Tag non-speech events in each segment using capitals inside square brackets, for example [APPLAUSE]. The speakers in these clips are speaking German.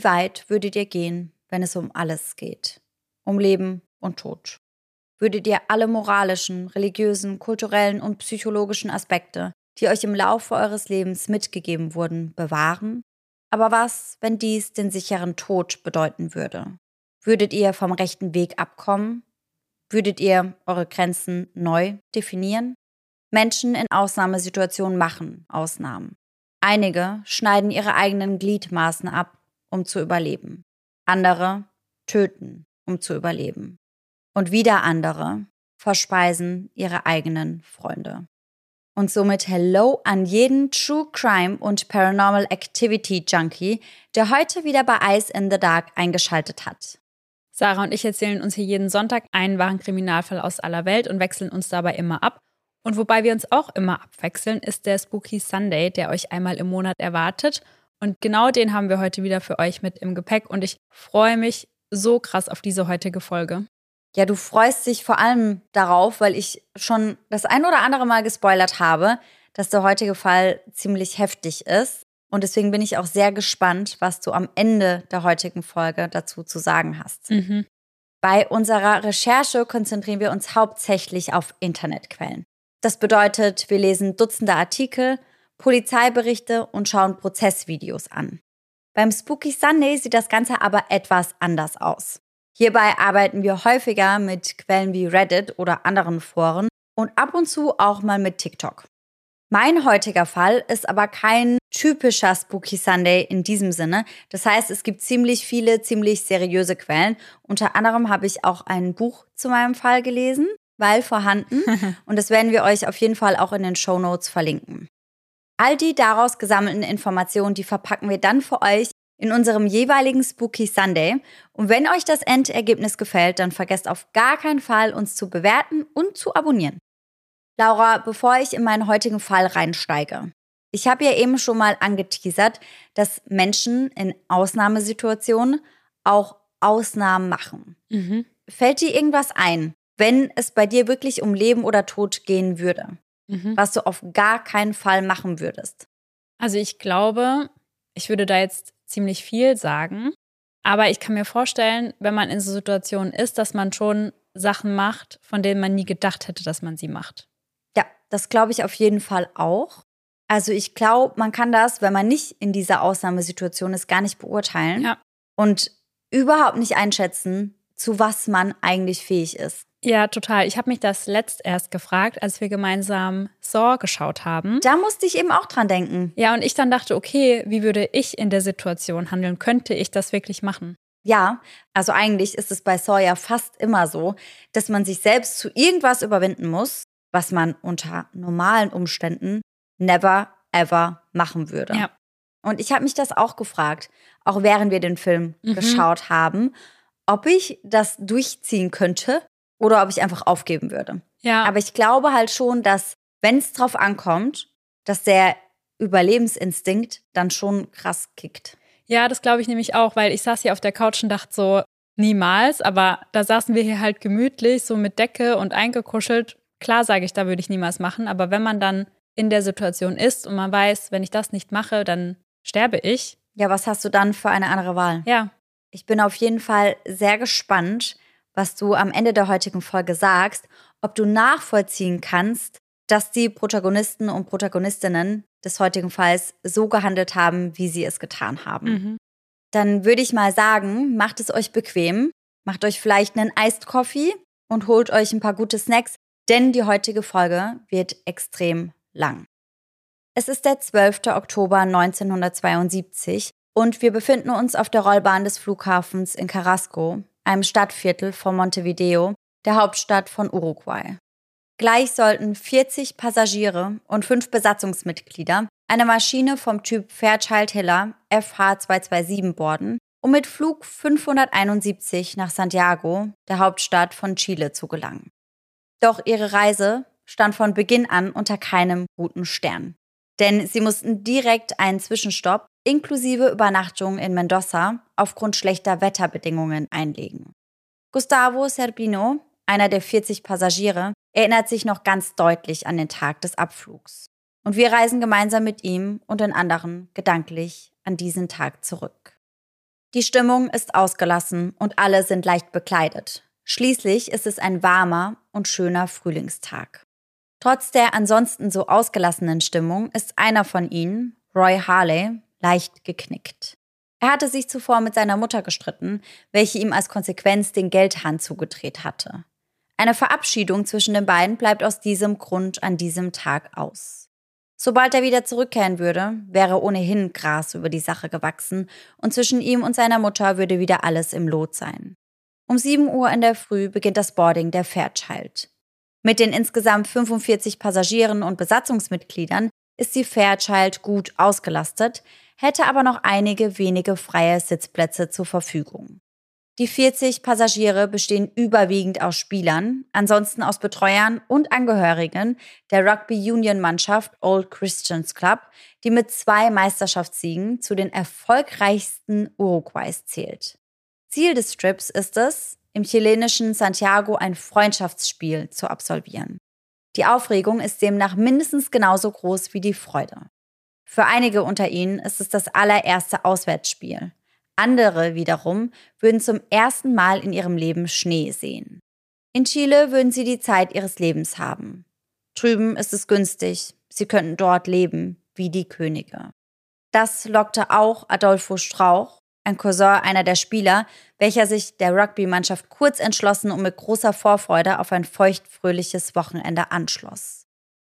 Wie weit würdet ihr gehen, wenn es um alles geht? Um Leben und Tod? Würdet ihr alle moralischen, religiösen, kulturellen und psychologischen Aspekte, die euch im Laufe eures Lebens mitgegeben wurden, bewahren? Aber was, wenn dies den sicheren Tod bedeuten würde? Würdet ihr vom rechten Weg abkommen? Würdet ihr eure Grenzen neu definieren? Menschen in Ausnahmesituationen machen Ausnahmen. Einige schneiden ihre eigenen Gliedmaßen ab, um zu überleben. Andere töten, um zu überleben. Und wieder andere verspeisen ihre eigenen Freunde. Und somit Hello an jeden True Crime und Paranormal Activity Junkie, der heute wieder bei Eyes in the Dark eingeschaltet hat. Sarah und ich erzählen uns hier jeden Sonntag einen wahren Kriminalfall aus aller Welt und wechseln uns dabei immer ab. Und wobei wir uns auch immer abwechseln, ist der Spooky Sunday, der euch einmal im Monat erwartet. Und genau den haben wir heute wieder für euch mit im Gepäck. Und ich freue mich so krass auf diese heutige Folge. Ja, du freust dich vor allem darauf, weil ich schon das ein oder andere Mal gespoilert habe, dass der heutige Fall ziemlich heftig ist. Und deswegen bin ich auch sehr gespannt, was du am Ende der heutigen Folge dazu zu sagen hast. Mhm. Bei unserer Recherche konzentrieren wir uns hauptsächlich auf Internetquellen. Das bedeutet, wir lesen Dutzende Artikel, Polizeiberichte und schauen Prozessvideos an. Beim Spooky Sunday sieht das Ganze aber etwas anders aus. Hierbei arbeiten wir häufiger mit Quellen wie Reddit oder anderen Foren und ab und zu auch mal mit TikTok. Mein heutiger Fall ist aber kein typischer Spooky Sunday in diesem Sinne. Das heißt, es gibt ziemlich viele, ziemlich seriöse Quellen. Unter anderem habe ich auch ein Buch zu meinem Fall gelesen, weil vorhanden. [LAUGHS] Und das werden wir euch auf jeden Fall auch in den Show Notes verlinken. All die daraus gesammelten Informationen, die verpacken wir dann für euch in unserem jeweiligen Spooky Sunday. Und wenn euch das Endergebnis gefällt, dann vergesst auf gar keinen Fall, uns zu bewerten und zu abonnieren. Laura, bevor ich in meinen heutigen Fall reinsteige, ich habe ja eben schon mal angeteasert, dass Menschen in Ausnahmesituationen auch Ausnahmen machen. Mhm. Fällt dir irgendwas ein, wenn es bei dir wirklich um Leben oder Tod gehen würde, mhm. was du auf gar keinen Fall machen würdest? Also ich glaube, ich würde da jetzt ziemlich viel sagen. Aber ich kann mir vorstellen, wenn man in so Situationen ist, dass man schon Sachen macht, von denen man nie gedacht hätte, dass man sie macht. Das glaube ich auf jeden Fall auch. Also ich glaube, man kann das, wenn man nicht in dieser Ausnahmesituation ist, gar nicht beurteilen ja. und überhaupt nicht einschätzen, zu was man eigentlich fähig ist. Ja, total. Ich habe mich das letzt erst gefragt, als wir gemeinsam Saw geschaut haben. Da musste ich eben auch dran denken. Ja, und ich dann dachte, okay, wie würde ich in der Situation handeln? Könnte ich das wirklich machen? Ja, also eigentlich ist es bei Saw ja fast immer so, dass man sich selbst zu irgendwas überwinden muss, was man unter normalen Umständen never ever machen würde. Ja. Und ich habe mich das auch gefragt, auch während wir den Film mhm. geschaut haben, ob ich das durchziehen könnte oder ob ich einfach aufgeben würde. Ja. Aber ich glaube halt schon, dass wenn es drauf ankommt, dass der Überlebensinstinkt dann schon krass kickt. Ja, das glaube ich nämlich auch, weil ich saß hier auf der Couch und dachte so, niemals, aber da saßen wir hier halt gemütlich, so mit Decke und eingekuschelt Klar sage ich, da würde ich niemals machen, aber wenn man dann in der Situation ist und man weiß, wenn ich das nicht mache, dann sterbe ich. Ja, was hast du dann für eine andere Wahl? Ja. Ich bin auf jeden Fall sehr gespannt, was du am Ende der heutigen Folge sagst, ob du nachvollziehen kannst, dass die Protagonisten und Protagonistinnen des heutigen Falls so gehandelt haben, wie sie es getan haben. Mhm. Dann würde ich mal sagen, macht es euch bequem, macht euch vielleicht einen Iced Coffee und holt euch ein paar gute Snacks, denn die heutige Folge wird extrem lang. Es ist der 12. Oktober 1972 und wir befinden uns auf der Rollbahn des Flughafens in Carrasco, einem Stadtviertel von Montevideo, der Hauptstadt von Uruguay. Gleich sollten 40 Passagiere und fünf Besatzungsmitglieder eine Maschine vom Typ Fairchild Hiller FH227 boarden, um mit Flug 571 nach Santiago, der Hauptstadt von Chile, zu gelangen. Doch ihre Reise stand von Beginn an unter keinem guten Stern. Denn sie mussten direkt einen Zwischenstopp inklusive Übernachtung in Mendoza aufgrund schlechter Wetterbedingungen einlegen. Gustavo Serbino, einer der 40 Passagiere, erinnert sich noch ganz deutlich an den Tag des Abflugs. Und wir reisen gemeinsam mit ihm und den anderen gedanklich an diesen Tag zurück. Die Stimmung ist ausgelassen und alle sind leicht bekleidet. Schließlich ist es ein warmer und schöner Frühlingstag. Trotz der ansonsten so ausgelassenen Stimmung ist einer von ihnen, Roy Harley, leicht geknickt. Er hatte sich zuvor mit seiner Mutter gestritten, welche ihm als Konsequenz den Geldhahn zugedreht hatte. Eine Verabschiedung zwischen den beiden bleibt aus diesem Grund an diesem Tag aus. Sobald er wieder zurückkehren würde, wäre ohnehin Gras über die Sache gewachsen und zwischen ihm und seiner Mutter würde wieder alles im Lot sein. Um 7 Uhr in der Früh beginnt das Boarding der Fairchild. Mit den insgesamt 45 Passagieren und Besatzungsmitgliedern ist die Fairchild gut ausgelastet, hätte aber noch einige wenige freie Sitzplätze zur Verfügung. Die 40 Passagiere bestehen überwiegend aus Spielern, ansonsten aus Betreuern und Angehörigen der Rugby Union Mannschaft Old Christians Club, die mit zwei Meisterschaftssiegen zu den erfolgreichsten Uruguays zählt. Ziel des Strips ist es, im chilenischen Santiago ein Freundschaftsspiel zu absolvieren. Die Aufregung ist demnach mindestens genauso groß wie die Freude. Für einige unter ihnen ist es das allererste Auswärtsspiel. Andere wiederum würden zum ersten Mal in ihrem Leben Schnee sehen. In Chile würden sie die Zeit ihres Lebens haben. Drüben ist es günstig, sie könnten dort leben wie die Könige. Das lockte auch Adolfo Strauch, ein Cousin einer der Spieler, welcher sich der Rugby-Mannschaft kurz entschlossen und mit großer Vorfreude auf ein feuchtfröhliches Wochenende anschloss.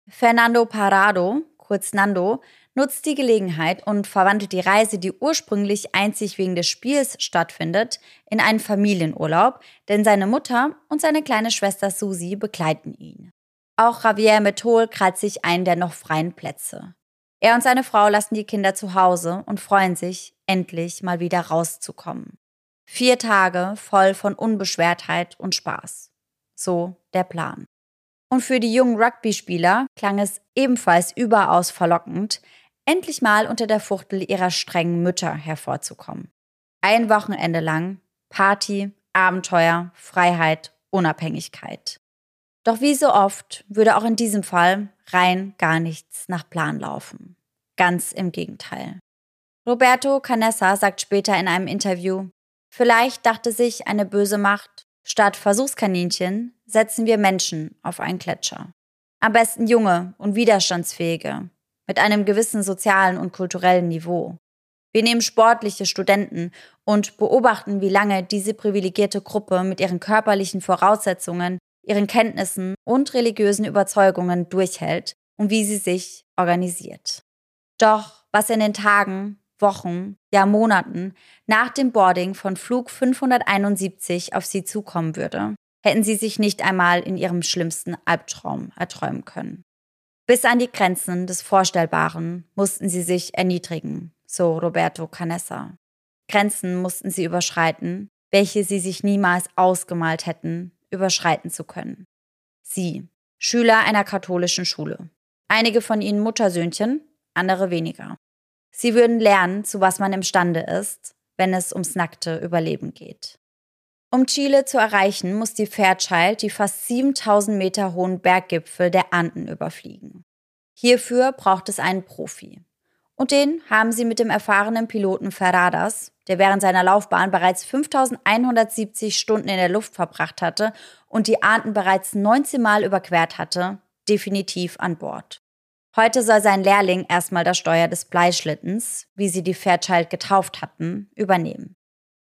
Fernando Parado, kurz Nando, nutzt die Gelegenheit und verwandelt die Reise, die ursprünglich einzig wegen des Spiels stattfindet, in einen Familienurlaub, denn seine Mutter und seine kleine Schwester Susi begleiten ihn. Auch Javier Metol krallt sich einen der noch freien Plätze. Er und seine Frau lassen die Kinder zu Hause und freuen sich, endlich mal wieder rauszukommen. Vier Tage voll von Unbeschwertheit und Spaß. So der Plan. Und für die jungen Rugby-Spieler klang es ebenfalls überaus verlockend, endlich mal unter der Fuchtel ihrer strengen Mütter hervorzukommen. Ein Wochenende lang Party, Abenteuer, Freiheit, Unabhängigkeit. Doch wie so oft würde auch in diesem Fall rein gar nichts nach Plan laufen. Ganz im Gegenteil. Roberto Canessa sagt später in einem Interview, vielleicht dachte sich eine böse Macht, statt Versuchskaninchen setzen wir Menschen auf einen Gletscher. Am besten junge und widerstandsfähige, mit einem gewissen sozialen und kulturellen Niveau. Wir nehmen sportliche Studenten und beobachten, wie lange diese privilegierte Gruppe mit ihren körperlichen Voraussetzungen, ihren Kenntnissen und religiösen Überzeugungen durchhält und wie sie sich organisiert. Doch was in den Tagen, Wochen, ja Monaten nach dem Boarding von Flug 571 auf sie zukommen würde, hätten sie sich nicht einmal in ihrem schlimmsten Albtraum erträumen können. Bis an die Grenzen des Vorstellbaren mussten sie sich erniedrigen, so Roberto Canessa. Grenzen mussten sie überschreiten, welche sie sich niemals ausgemalt hätten, überschreiten zu können. Sie, Schüler einer katholischen Schule. Einige von ihnen Muttersöhnchen, andere weniger. Sie würden lernen, zu was man imstande ist, wenn es ums nackte Überleben geht. Um Chile zu erreichen, muss die Fairchild die fast 7000 Meter hohen Berggipfel der Anden überfliegen. Hierfür braucht es einen Profi. Und den haben sie mit dem erfahrenen Piloten Ferradas, der während seiner Laufbahn bereits 5170 Stunden in der Luft verbracht hatte und die Anden bereits 19 Mal überquert hatte, definitiv an Bord. Heute soll sein Lehrling erstmal das Steuer des Bleischlittens, wie sie die Fairchild getauft hatten, übernehmen.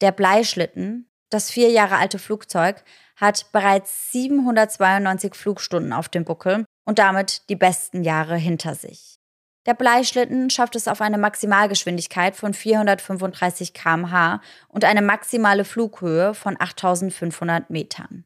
Der Bleischlitten das vier Jahre alte Flugzeug hat bereits 792 Flugstunden auf dem Buckel und damit die besten Jahre hinter sich. Der Bleischlitten schafft es auf eine Maximalgeschwindigkeit von 435 km/h und eine maximale Flughöhe von 8500 Metern.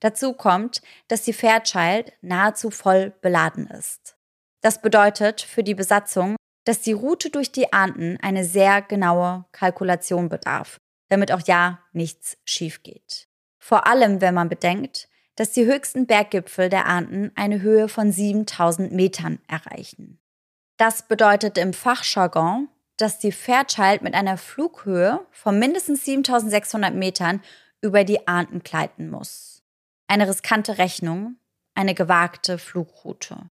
Dazu kommt, dass die Fairchild nahezu voll beladen ist. Das bedeutet für die Besatzung, dass die Route durch die Anden eine sehr genaue Kalkulation bedarf damit auch ja nichts schief geht. Vor allem, wenn man bedenkt, dass die höchsten Berggipfel der Anden eine Höhe von 7000 Metern erreichen. Das bedeutet im Fachjargon, dass die Fairchild mit einer Flughöhe von mindestens 7600 Metern über die Anden gleiten muss. Eine riskante Rechnung, eine gewagte Flugroute.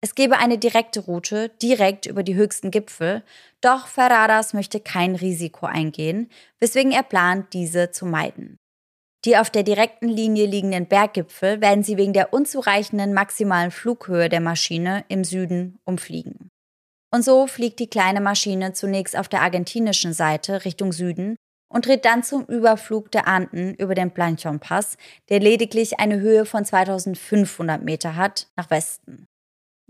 Es gebe eine direkte Route, direkt über die höchsten Gipfel, doch Ferradas möchte kein Risiko eingehen, weswegen er plant, diese zu meiden. Die auf der direkten Linie liegenden Berggipfel werden sie wegen der unzureichenden maximalen Flughöhe der Maschine im Süden umfliegen. Und so fliegt die kleine Maschine zunächst auf der argentinischen Seite Richtung Süden und dreht dann zum Überflug der Anden über den Planchon-Pass, der lediglich eine Höhe von 2500 Meter hat, nach Westen.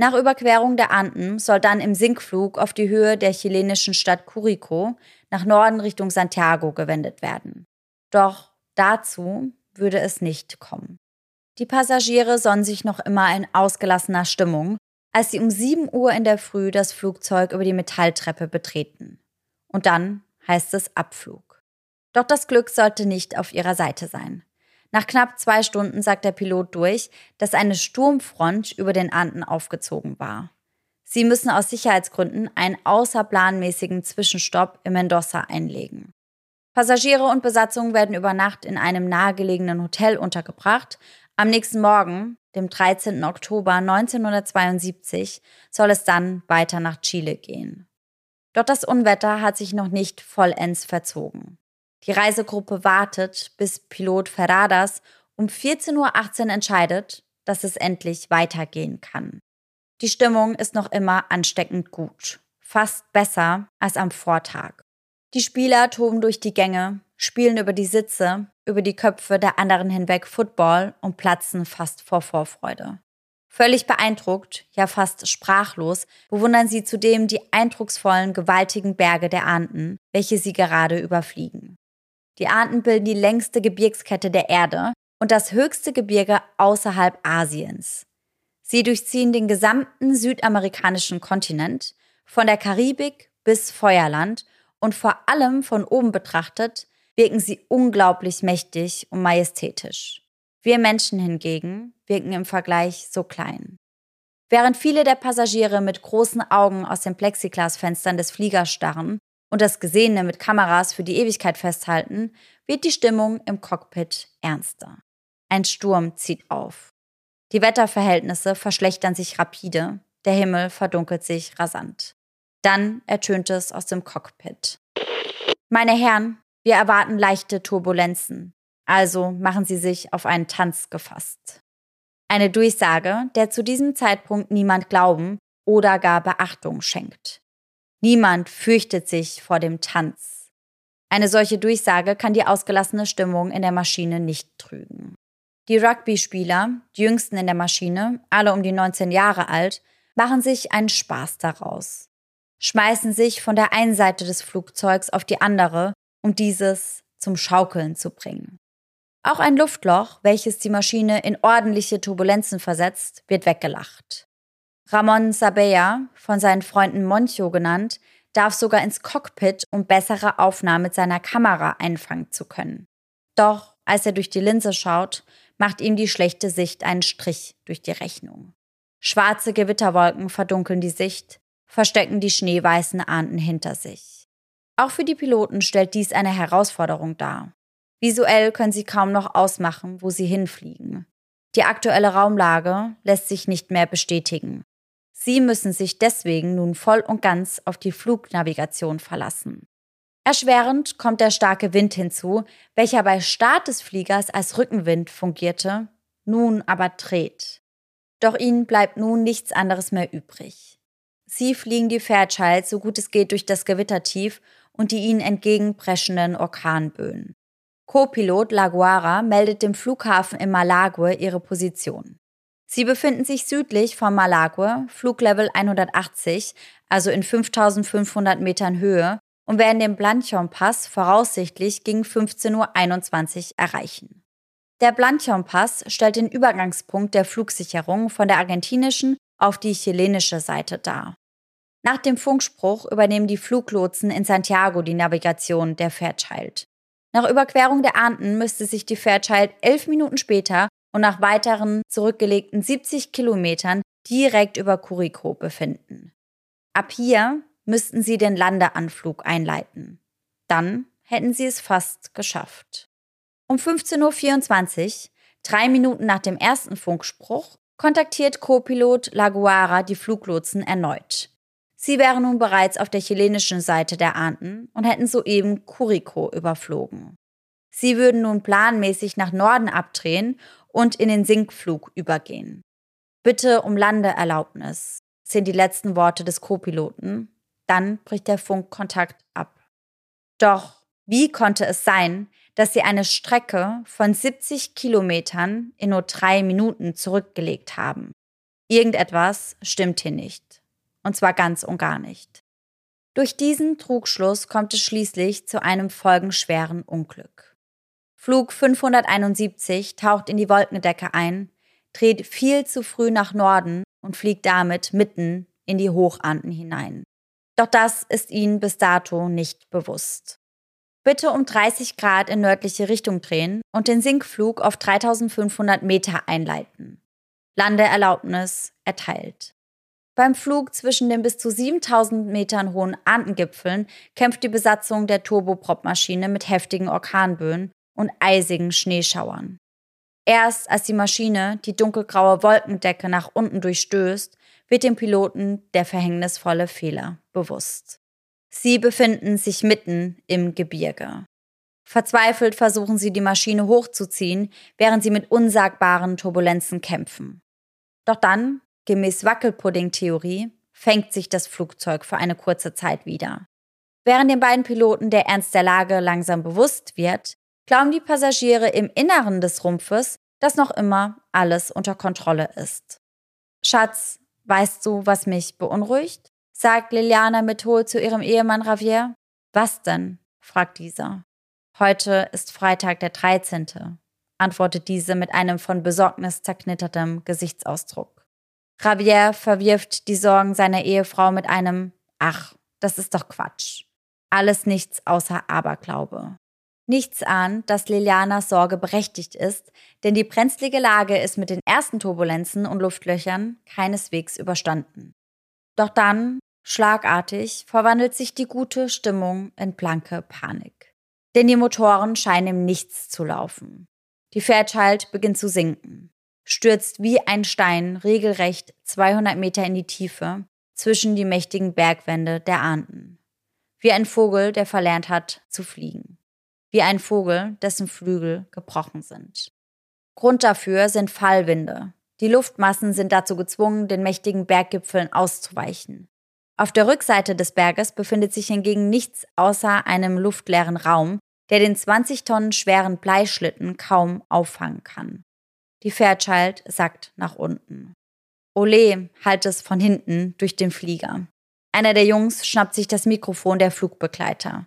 Nach Überquerung der Anden soll dann im Sinkflug auf die Höhe der chilenischen Stadt Curico nach Norden Richtung Santiago gewendet werden. Doch dazu würde es nicht kommen. Die Passagiere sonnen sich noch immer in ausgelassener Stimmung, als sie um 7 Uhr in der Früh das Flugzeug über die Metalltreppe betreten. Und dann heißt es Abflug. Doch das Glück sollte nicht auf ihrer Seite sein. Nach knapp zwei Stunden sagt der Pilot durch, dass eine Sturmfront über den Anden aufgezogen war. Sie müssen aus Sicherheitsgründen einen außerplanmäßigen Zwischenstopp in Mendoza einlegen. Passagiere und Besatzung werden über Nacht in einem nahegelegenen Hotel untergebracht. Am nächsten Morgen, dem 13. Oktober 1972, soll es dann weiter nach Chile gehen. Doch das Unwetter hat sich noch nicht vollends verzogen. Die Reisegruppe wartet, bis Pilot Ferradas um 14.18 Uhr entscheidet, dass es endlich weitergehen kann. Die Stimmung ist noch immer ansteckend gut, fast besser als am Vortag. Die Spieler toben durch die Gänge, spielen über die Sitze, über die Köpfe der anderen hinweg Football und platzen fast vor Vorfreude. Völlig beeindruckt, ja fast sprachlos, bewundern sie zudem die eindrucksvollen, gewaltigen Berge der Anden, welche sie gerade überfliegen. Die Anden bilden die längste Gebirgskette der Erde und das höchste Gebirge außerhalb Asiens. Sie durchziehen den gesamten südamerikanischen Kontinent, von der Karibik bis Feuerland und vor allem von oben betrachtet wirken sie unglaublich mächtig und majestätisch. Wir Menschen hingegen wirken im Vergleich so klein. Während viele der Passagiere mit großen Augen aus den Plexiglasfenstern des Fliegers starren und das Gesehene mit Kameras für die Ewigkeit festhalten, wird die Stimmung im Cockpit ernster. Ein Sturm zieht auf. Die Wetterverhältnisse verschlechtern sich rapide, der Himmel verdunkelt sich rasant. Dann ertönt es aus dem Cockpit. Meine Herren, wir erwarten leichte Turbulenzen, also machen Sie sich auf einen Tanz gefasst. Eine Durchsage, der zu diesem Zeitpunkt niemand Glauben oder gar Beachtung schenkt. Niemand fürchtet sich vor dem Tanz. Eine solche Durchsage kann die ausgelassene Stimmung in der Maschine nicht trügen. Die Rugby-Spieler, die jüngsten in der Maschine, alle um die 19 Jahre alt, machen sich einen Spaß daraus, schmeißen sich von der einen Seite des Flugzeugs auf die andere, um dieses zum Schaukeln zu bringen. Auch ein Luftloch, welches die Maschine in ordentliche Turbulenzen versetzt, wird weggelacht. Ramon Sabella, von seinen Freunden Moncho genannt, darf sogar ins Cockpit, um bessere Aufnahmen mit seiner Kamera einfangen zu können. Doch als er durch die Linse schaut, macht ihm die schlechte Sicht einen Strich durch die Rechnung. Schwarze Gewitterwolken verdunkeln die Sicht, verstecken die schneeweißen Ahnden hinter sich. Auch für die Piloten stellt dies eine Herausforderung dar. Visuell können sie kaum noch ausmachen, wo sie hinfliegen. Die aktuelle Raumlage lässt sich nicht mehr bestätigen. Sie müssen sich deswegen nun voll und ganz auf die Flugnavigation verlassen. Erschwerend kommt der starke Wind hinzu, welcher bei Start des Fliegers als Rückenwind fungierte, nun aber dreht. Doch ihnen bleibt nun nichts anderes mehr übrig. Sie fliegen die Fairchild so gut es geht durch das Gewittertief und die ihnen entgegenpreschenden Orkanböen. Co-Pilot Laguara meldet dem Flughafen in Malague ihre Position. Sie befinden sich südlich von Malague, Fluglevel 180, also in 5500 Metern Höhe, und werden den Blanchon-Pass voraussichtlich gegen 15.21 Uhr erreichen. Der Blanchon-Pass stellt den Übergangspunkt der Flugsicherung von der argentinischen auf die chilenische Seite dar. Nach dem Funkspruch übernehmen die Fluglotsen in Santiago die Navigation der Fairchild. Nach Überquerung der Anden müsste sich die Fairchild elf Minuten später und nach weiteren zurückgelegten 70 Kilometern direkt über Curicó befinden. Ab hier müssten sie den Landeanflug einleiten. Dann hätten sie es fast geschafft. Um 15.24 Uhr, drei Minuten nach dem ersten Funkspruch, kontaktiert Co-Pilot Laguara die Fluglotsen erneut. Sie wären nun bereits auf der chilenischen Seite der Anden und hätten soeben Curico überflogen. Sie würden nun planmäßig nach Norden abdrehen und in den Sinkflug übergehen. Bitte um Landeerlaubnis sind die letzten Worte des Co-Piloten. Dann bricht der Funkkontakt ab. Doch wie konnte es sein, dass sie eine Strecke von 70 Kilometern in nur drei Minuten zurückgelegt haben? Irgendetwas stimmt hier nicht. Und zwar ganz und gar nicht. Durch diesen Trugschluss kommt es schließlich zu einem folgenschweren Unglück. Flug 571 taucht in die Wolkendecke ein, dreht viel zu früh nach Norden und fliegt damit mitten in die Hochanden hinein. Doch das ist ihnen bis dato nicht bewusst. Bitte um 30 Grad in nördliche Richtung drehen und den Sinkflug auf 3500 Meter einleiten. Landeerlaubnis erteilt. Beim Flug zwischen den bis zu 7000 Metern hohen Andengipfeln kämpft die Besatzung der Turboprop-Maschine mit heftigen Orkanböen und eisigen Schneeschauern. Erst als die Maschine die dunkelgraue Wolkendecke nach unten durchstößt, wird dem Piloten der verhängnisvolle Fehler bewusst. Sie befinden sich mitten im Gebirge. Verzweifelt versuchen sie, die Maschine hochzuziehen, während sie mit unsagbaren Turbulenzen kämpfen. Doch dann, gemäß Wackelpudding-Theorie, fängt sich das Flugzeug für eine kurze Zeit wieder. Während den beiden Piloten der Ernst der Lage langsam bewusst wird, glauben die Passagiere im Inneren des Rumpfes, dass noch immer alles unter Kontrolle ist. Schatz, weißt du, was mich beunruhigt? sagt Liliana Methol zu ihrem Ehemann Ravier. Was denn? fragt dieser. Heute ist Freitag der 13., antwortet diese mit einem von Besorgnis zerknittertem Gesichtsausdruck. Javier verwirft die Sorgen seiner Ehefrau mit einem Ach, das ist doch Quatsch. Alles nichts außer Aberglaube. Nichts ahnt, dass Lilianas Sorge berechtigt ist, denn die brenzlige Lage ist mit den ersten Turbulenzen und Luftlöchern keineswegs überstanden. Doch dann, schlagartig, verwandelt sich die gute Stimmung in blanke Panik. Denn die Motoren scheinen im Nichts zu laufen. Die Fairchild beginnt zu sinken, stürzt wie ein Stein regelrecht 200 Meter in die Tiefe zwischen die mächtigen Bergwände der Anden. Wie ein Vogel, der verlernt hat zu fliegen wie ein Vogel, dessen Flügel gebrochen sind. Grund dafür sind Fallwinde. Die Luftmassen sind dazu gezwungen, den mächtigen Berggipfeln auszuweichen. Auf der Rückseite des Berges befindet sich hingegen nichts außer einem luftleeren Raum, der den 20 Tonnen schweren Bleischlitten kaum auffangen kann. Die Fairchild sackt nach unten. Ole halt es von hinten durch den Flieger. Einer der Jungs schnappt sich das Mikrofon der Flugbegleiter.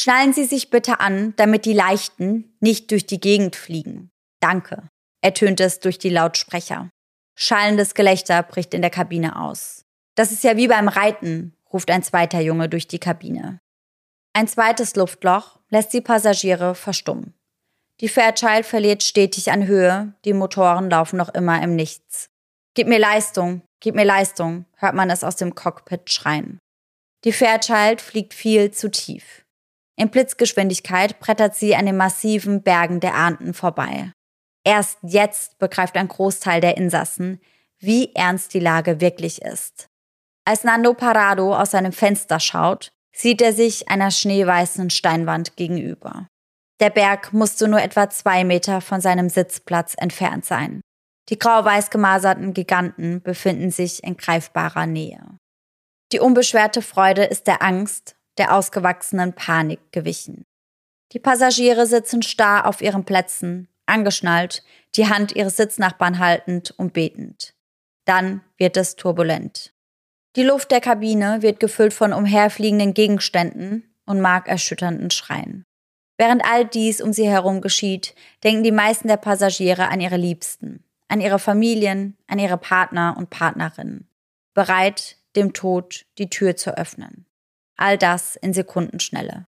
Schnallen Sie sich bitte an, damit die Leichten nicht durch die Gegend fliegen. Danke, ertönt es durch die Lautsprecher. Schallendes Gelächter bricht in der Kabine aus. Das ist ja wie beim Reiten, ruft ein zweiter Junge durch die Kabine. Ein zweites Luftloch lässt die Passagiere verstummen. Die Fairchild verliert stetig an Höhe, die Motoren laufen noch immer im Nichts. Gib mir Leistung, gib mir Leistung, hört man es aus dem Cockpit schreien. Die Fairchild fliegt viel zu tief. In Blitzgeschwindigkeit brettert sie an den massiven Bergen der Ahnten vorbei. Erst jetzt begreift ein Großteil der Insassen, wie ernst die Lage wirklich ist. Als Nando Parado aus seinem Fenster schaut, sieht er sich einer schneeweißen Steinwand gegenüber. Der Berg musste nur etwa zwei Meter von seinem Sitzplatz entfernt sein. Die grau-weiß gemaserten Giganten befinden sich in greifbarer Nähe. Die unbeschwerte Freude ist der Angst der ausgewachsenen Panik gewichen. Die Passagiere sitzen starr auf ihren Plätzen, angeschnallt, die Hand ihres Sitznachbarn haltend und betend. Dann wird es turbulent. Die Luft der Kabine wird gefüllt von umherfliegenden Gegenständen und markerschütternden Schreien. Während all dies um sie herum geschieht, denken die meisten der Passagiere an ihre Liebsten, an ihre Familien, an ihre Partner und Partnerinnen, bereit, dem Tod die Tür zu öffnen. All das in Sekundenschnelle.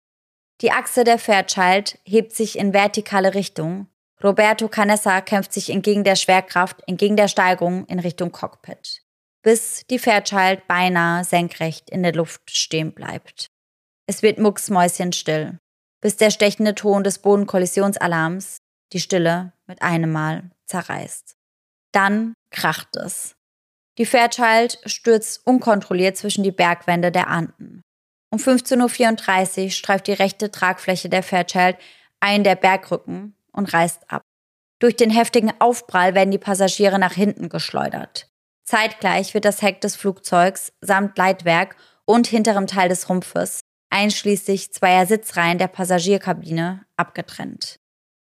Die Achse der Fairchild hebt sich in vertikale Richtung. Roberto Canessa kämpft sich entgegen der Schwerkraft, entgegen der Steigung in Richtung Cockpit, bis die Fairchild beinahe senkrecht in der Luft stehen bleibt. Es wird mucksmäuschenstill, bis der stechende Ton des Bodenkollisionsalarms die Stille mit einem Mal zerreißt. Dann kracht es. Die Fairchild stürzt unkontrolliert zwischen die Bergwände der Anden. Um 15.34 Uhr streift die rechte Tragfläche der Fairchild einen der Bergrücken und reißt ab. Durch den heftigen Aufprall werden die Passagiere nach hinten geschleudert. Zeitgleich wird das Heck des Flugzeugs samt Leitwerk und hinterem Teil des Rumpfes, einschließlich zweier Sitzreihen der Passagierkabine, abgetrennt.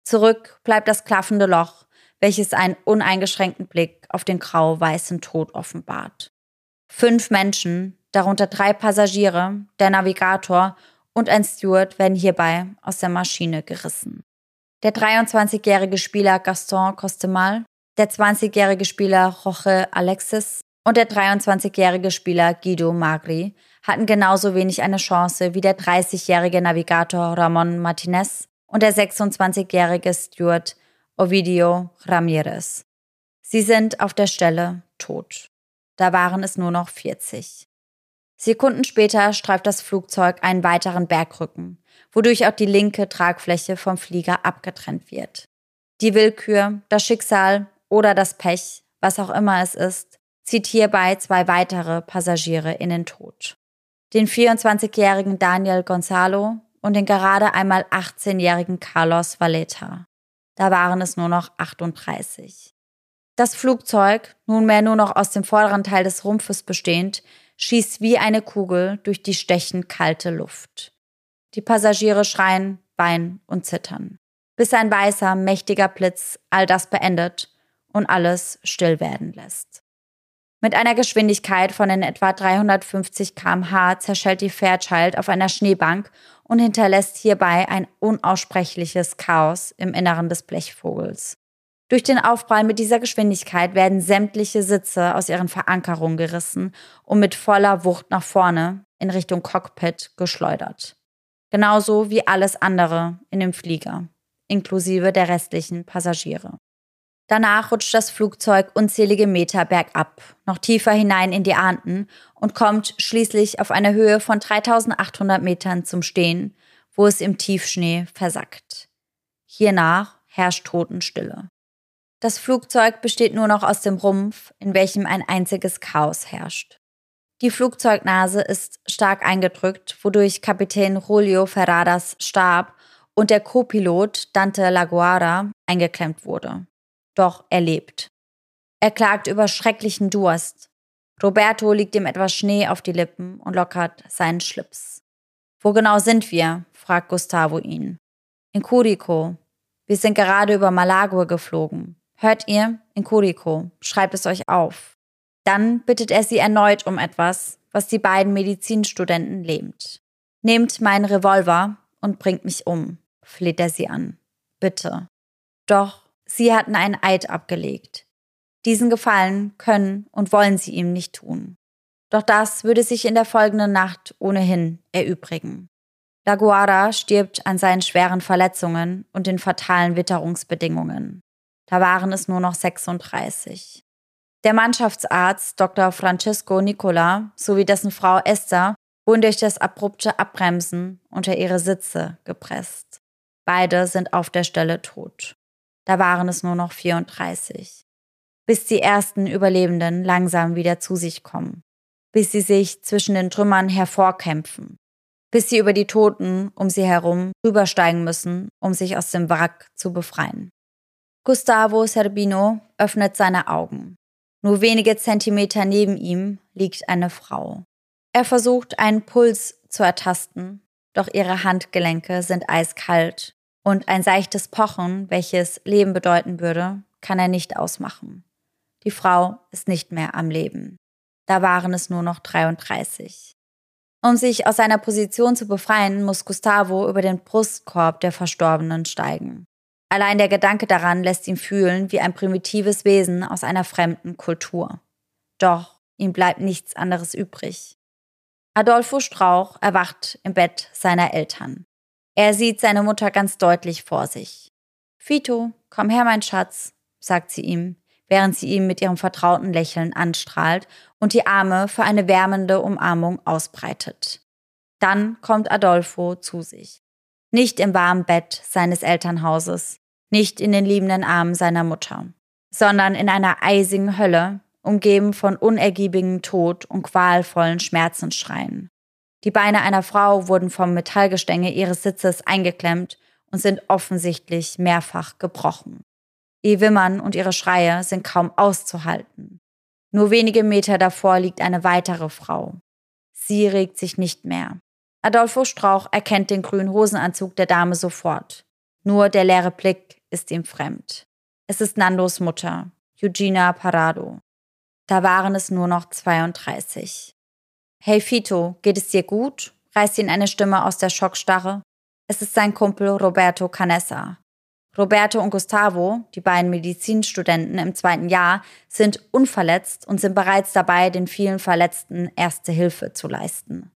Zurück bleibt das klaffende Loch, welches einen uneingeschränkten Blick auf den grau-weißen Tod offenbart. Fünf Menschen, darunter drei Passagiere, der Navigator und ein Steward, werden hierbei aus der Maschine gerissen. Der 23-jährige Spieler Gaston Costemal, der 20-jährige Spieler Jorge Alexis und der 23-jährige Spieler Guido Magri hatten genauso wenig eine Chance wie der 30-jährige Navigator Ramon Martinez und der 26-jährige Steward Ovidio Ramirez. Sie sind auf der Stelle tot. Da waren es nur noch 40. Sekunden später streift das Flugzeug einen weiteren Bergrücken, wodurch auch die linke Tragfläche vom Flieger abgetrennt wird. Die Willkür, das Schicksal oder das Pech, was auch immer es ist, zieht hierbei zwei weitere Passagiere in den Tod. Den 24-jährigen Daniel Gonzalo und den gerade einmal 18-jährigen Carlos Valeta. Da waren es nur noch 38. Das Flugzeug, nunmehr nur noch aus dem vorderen Teil des Rumpfes bestehend, schießt wie eine Kugel durch die stechend kalte Luft. Die Passagiere schreien, weinen und zittern, bis ein weißer, mächtiger Blitz all das beendet und alles still werden lässt. Mit einer Geschwindigkeit von in etwa 350 km/h zerschellt die Fairchild auf einer Schneebank und hinterlässt hierbei ein unaussprechliches Chaos im Inneren des Blechvogels. Durch den Aufprall mit dieser Geschwindigkeit werden sämtliche Sitze aus ihren Verankerungen gerissen und mit voller Wucht nach vorne in Richtung Cockpit geschleudert. Genauso wie alles andere in dem Flieger, inklusive der restlichen Passagiere. Danach rutscht das Flugzeug unzählige Meter bergab, noch tiefer hinein in die Anden und kommt schließlich auf eine Höhe von 3800 Metern zum Stehen, wo es im Tiefschnee versackt. Hiernach herrscht Totenstille. Das Flugzeug besteht nur noch aus dem Rumpf, in welchem ein einziges Chaos herrscht. Die Flugzeugnase ist stark eingedrückt, wodurch Kapitän Julio Ferradas starb und der Co-Pilot Dante Laguara eingeklemmt wurde. Doch er lebt. Er klagt über schrecklichen Durst. Roberto liegt ihm etwas Schnee auf die Lippen und lockert seinen Schlips. Wo genau sind wir? fragt Gustavo ihn. In Curico. Wir sind gerade über Malagur geflogen. Hört ihr? In Kuriko. Schreibt es euch auf. Dann bittet er sie erneut um etwas, was die beiden Medizinstudenten lähmt. Nehmt meinen Revolver und bringt mich um, fleht er sie an. Bitte. Doch sie hatten einen Eid abgelegt. Diesen Gefallen können und wollen sie ihm nicht tun. Doch das würde sich in der folgenden Nacht ohnehin erübrigen. Laguara stirbt an seinen schweren Verletzungen und den fatalen Witterungsbedingungen. Da waren es nur noch 36. Der Mannschaftsarzt Dr. Francesco Nicola sowie dessen Frau Esther wurden durch das abrupte Abbremsen unter ihre Sitze gepresst. Beide sind auf der Stelle tot. Da waren es nur noch 34. Bis die ersten Überlebenden langsam wieder zu sich kommen. Bis sie sich zwischen den Trümmern hervorkämpfen. Bis sie über die Toten um sie herum rübersteigen müssen, um sich aus dem Wrack zu befreien. Gustavo Serbino öffnet seine Augen. Nur wenige Zentimeter neben ihm liegt eine Frau. Er versucht, einen Puls zu ertasten, doch ihre Handgelenke sind eiskalt und ein seichtes Pochen, welches Leben bedeuten würde, kann er nicht ausmachen. Die Frau ist nicht mehr am Leben. Da waren es nur noch 33. Um sich aus seiner Position zu befreien, muss Gustavo über den Brustkorb der Verstorbenen steigen. Allein der Gedanke daran lässt ihn fühlen wie ein primitives Wesen aus einer fremden Kultur. Doch ihm bleibt nichts anderes übrig. Adolfo Strauch erwacht im Bett seiner Eltern. Er sieht seine Mutter ganz deutlich vor sich. Fito, komm her, mein Schatz, sagt sie ihm, während sie ihm mit ihrem vertrauten Lächeln anstrahlt und die Arme für eine wärmende Umarmung ausbreitet. Dann kommt Adolfo zu sich. Nicht im warmen Bett seines Elternhauses, nicht in den liebenden Armen seiner Mutter. sondern in einer eisigen Hölle, umgeben von unergiebigem Tod und qualvollen Schmerzensschreien. Die Beine einer Frau wurden vom Metallgestänge ihres Sitzes eingeklemmt und sind offensichtlich mehrfach gebrochen. Ihr Wimmern und ihre Schreie sind kaum auszuhalten. Nur wenige Meter davor liegt eine weitere Frau. Sie regt sich nicht mehr. Adolfo Strauch erkennt den grünen Hosenanzug der Dame sofort. Nur der leere Blick ist ihm fremd. Es ist Nandos Mutter, Eugenia Parado. Da waren es nur noch 32. Hey Fito, geht es dir gut? reißt ihn eine Stimme aus der Schockstarre. Es ist sein Kumpel Roberto Canessa. Roberto und Gustavo, die beiden Medizinstudenten im zweiten Jahr, sind unverletzt und sind bereits dabei, den vielen Verletzten erste Hilfe zu leisten.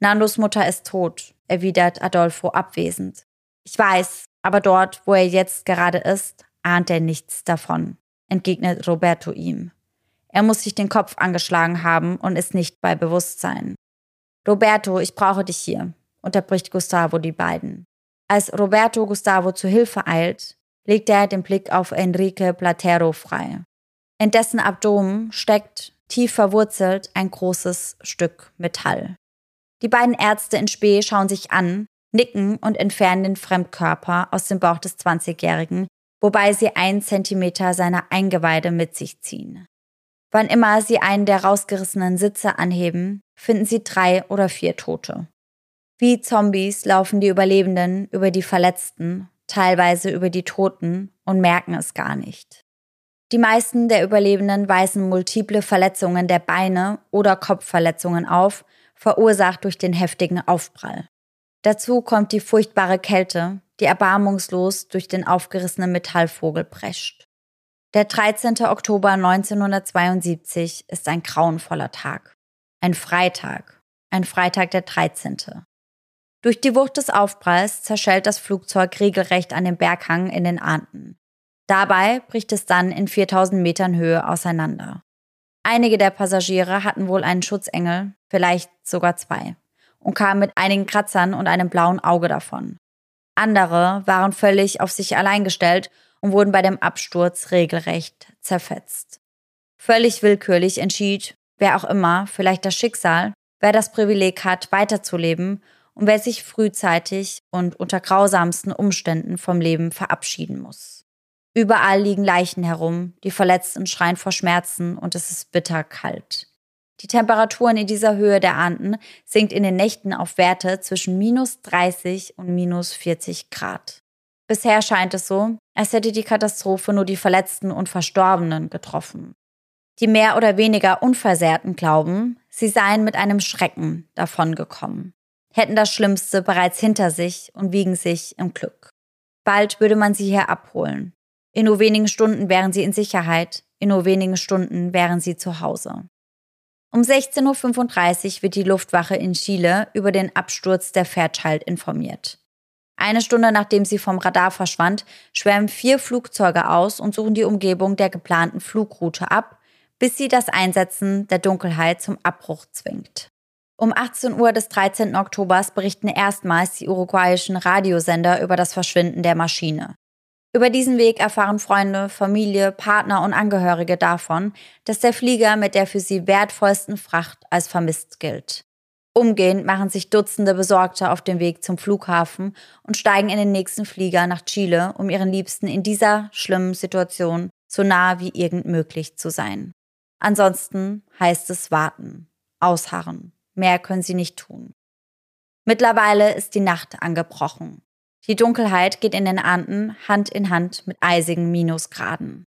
Nandos Mutter ist tot, erwidert Adolfo abwesend. Ich weiß, aber dort, wo er jetzt gerade ist, ahnt er nichts davon, entgegnet Roberto ihm. Er muss sich den Kopf angeschlagen haben und ist nicht bei Bewusstsein. Roberto, ich brauche dich hier, unterbricht Gustavo die beiden. Als Roberto Gustavo zu Hilfe eilt, legt er den Blick auf Enrique Platero frei. In dessen Abdomen steckt, tief verwurzelt, ein großes Stück Metall. Die beiden Ärzte in Spee schauen sich an, nicken und entfernen den Fremdkörper aus dem Bauch des 20-Jährigen, wobei sie einen Zentimeter seiner Eingeweide mit sich ziehen. Wann immer sie einen der rausgerissenen Sitze anheben, finden sie drei oder vier Tote. Wie Zombies laufen die Überlebenden über die Verletzten, teilweise über die Toten und merken es gar nicht. Die meisten der Überlebenden weisen multiple Verletzungen der Beine oder Kopfverletzungen auf, verursacht durch den heftigen Aufprall. Dazu kommt die furchtbare Kälte, die erbarmungslos durch den aufgerissenen Metallvogel prescht. Der 13. Oktober 1972 ist ein grauenvoller Tag. Ein Freitag. Ein Freitag der 13. Durch die Wucht des Aufpralls zerschellt das Flugzeug regelrecht an dem Berghang in den Anden. Dabei bricht es dann in 4000 Metern Höhe auseinander. Einige der Passagiere hatten wohl einen Schutzengel, vielleicht sogar zwei und kam mit einigen Kratzern und einem blauen Auge davon. Andere waren völlig auf sich allein gestellt und wurden bei dem Absturz regelrecht zerfetzt. Völlig willkürlich entschied, wer auch immer, vielleicht das Schicksal, wer das Privileg hat, weiterzuleben und wer sich frühzeitig und unter grausamsten Umständen vom Leben verabschieden muss. Überall liegen Leichen herum, die Verletzten schreien vor Schmerzen und es ist bitter kalt. Die Temperaturen in dieser Höhe der Anden sinkt in den Nächten auf Werte zwischen minus 30 und minus 40 Grad. Bisher scheint es so, als hätte die Katastrophe nur die Verletzten und Verstorbenen getroffen. Die mehr oder weniger Unversehrten glauben, sie seien mit einem Schrecken davongekommen, hätten das Schlimmste bereits hinter sich und wiegen sich im Glück. Bald würde man sie hier abholen. In nur wenigen Stunden wären sie in Sicherheit, in nur wenigen Stunden wären sie zu Hause. Um 16.35 Uhr wird die Luftwache in Chile über den Absturz der Fairchild informiert. Eine Stunde nachdem sie vom Radar verschwand, schwärmen vier Flugzeuge aus und suchen die Umgebung der geplanten Flugroute ab, bis sie das Einsetzen der Dunkelheit zum Abbruch zwingt. Um 18 Uhr des 13. Oktobers berichten erstmals die uruguayischen Radiosender über das Verschwinden der Maschine. Über diesen Weg erfahren Freunde, Familie, Partner und Angehörige davon, dass der Flieger mit der für sie wertvollsten Fracht als vermisst gilt. Umgehend machen sich Dutzende Besorgte auf den Weg zum Flughafen und steigen in den nächsten Flieger nach Chile, um ihren Liebsten in dieser schlimmen Situation so nah wie irgend möglich zu sein. Ansonsten heißt es warten, ausharren. Mehr können sie nicht tun. Mittlerweile ist die Nacht angebrochen. Die Dunkelheit geht in den Anden Hand in Hand mit eisigen Minusgraden.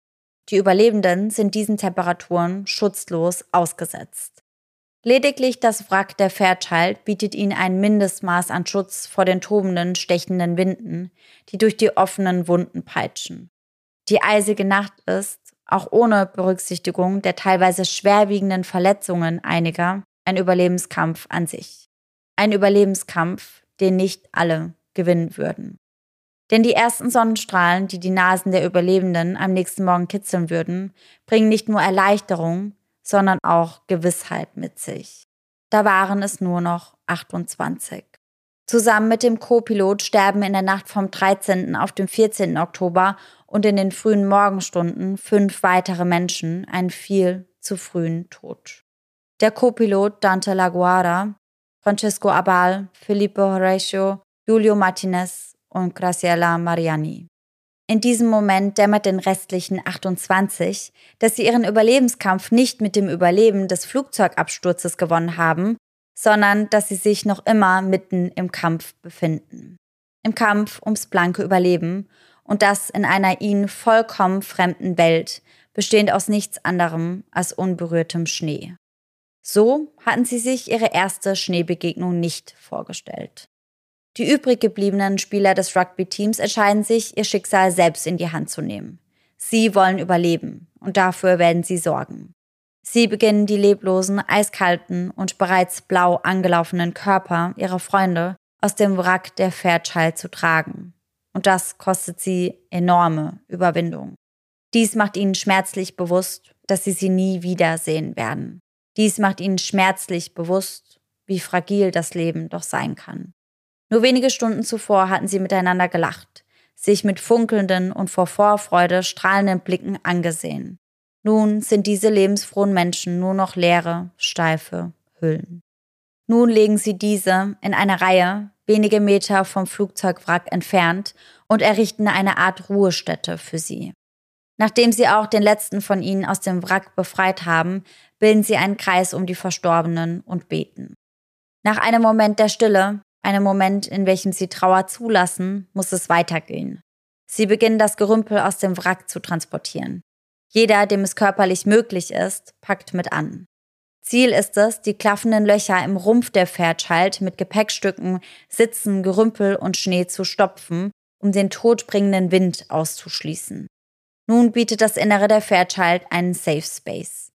Die Überlebenden sind diesen Temperaturen schutzlos ausgesetzt. Lediglich das Wrack der Fairchild bietet ihnen ein Mindestmaß an Schutz vor den tobenden, stechenden Winden, die durch die offenen Wunden peitschen. Die eisige Nacht ist, auch ohne Berücksichtigung der teilweise schwerwiegenden Verletzungen einiger, ein Überlebenskampf an sich. Ein Überlebenskampf, den nicht alle gewinnen würden. Denn die ersten Sonnenstrahlen, die die Nasen der Überlebenden am nächsten Morgen kitzeln würden, bringen nicht nur Erleichterung, sondern auch Gewissheit mit sich. Da waren es nur noch 28. Zusammen mit dem Co-Pilot sterben in der Nacht vom 13. auf den 14. Oktober und in den frühen Morgenstunden fünf weitere Menschen einen viel zu frühen Tod. Der Co-Pilot Dante Laguara, Francesco Abal, Filippo Horatio, Julio Martinez und Graciela Mariani. In diesem Moment dämmert den restlichen 28, dass sie ihren Überlebenskampf nicht mit dem Überleben des Flugzeugabsturzes gewonnen haben, sondern dass sie sich noch immer mitten im Kampf befinden. Im Kampf ums blanke Überleben und das in einer ihnen vollkommen fremden Welt, bestehend aus nichts anderem als unberührtem Schnee. So hatten sie sich ihre erste Schneebegegnung nicht vorgestellt. Die übrig gebliebenen Spieler des Rugby-Teams entscheiden sich, ihr Schicksal selbst in die Hand zu nehmen. Sie wollen überleben und dafür werden sie sorgen. Sie beginnen die leblosen, eiskalten und bereits blau angelaufenen Körper ihrer Freunde aus dem Wrack der Fairchild zu tragen. Und das kostet sie enorme Überwindung. Dies macht ihnen schmerzlich bewusst, dass sie sie nie wiedersehen werden. Dies macht ihnen schmerzlich bewusst, wie fragil das Leben doch sein kann. Nur wenige Stunden zuvor hatten sie miteinander gelacht, sich mit funkelnden und vor Vorfreude strahlenden Blicken angesehen. Nun sind diese lebensfrohen Menschen nur noch leere, steife Hüllen. Nun legen sie diese in eine Reihe, wenige Meter vom Flugzeugwrack entfernt, und errichten eine Art Ruhestätte für sie. Nachdem sie auch den letzten von ihnen aus dem Wrack befreit haben, bilden sie einen Kreis um die Verstorbenen und beten. Nach einem Moment der Stille einem Moment, in welchem sie Trauer zulassen, muss es weitergehen. Sie beginnen das Gerümpel aus dem Wrack zu transportieren. Jeder, dem es körperlich möglich ist, packt mit an. Ziel ist es, die klaffenden Löcher im Rumpf der Fairchild mit Gepäckstücken, Sitzen, Gerümpel und Schnee zu stopfen, um den todbringenden Wind auszuschließen. Nun bietet das Innere der Fairchild einen Safe Space.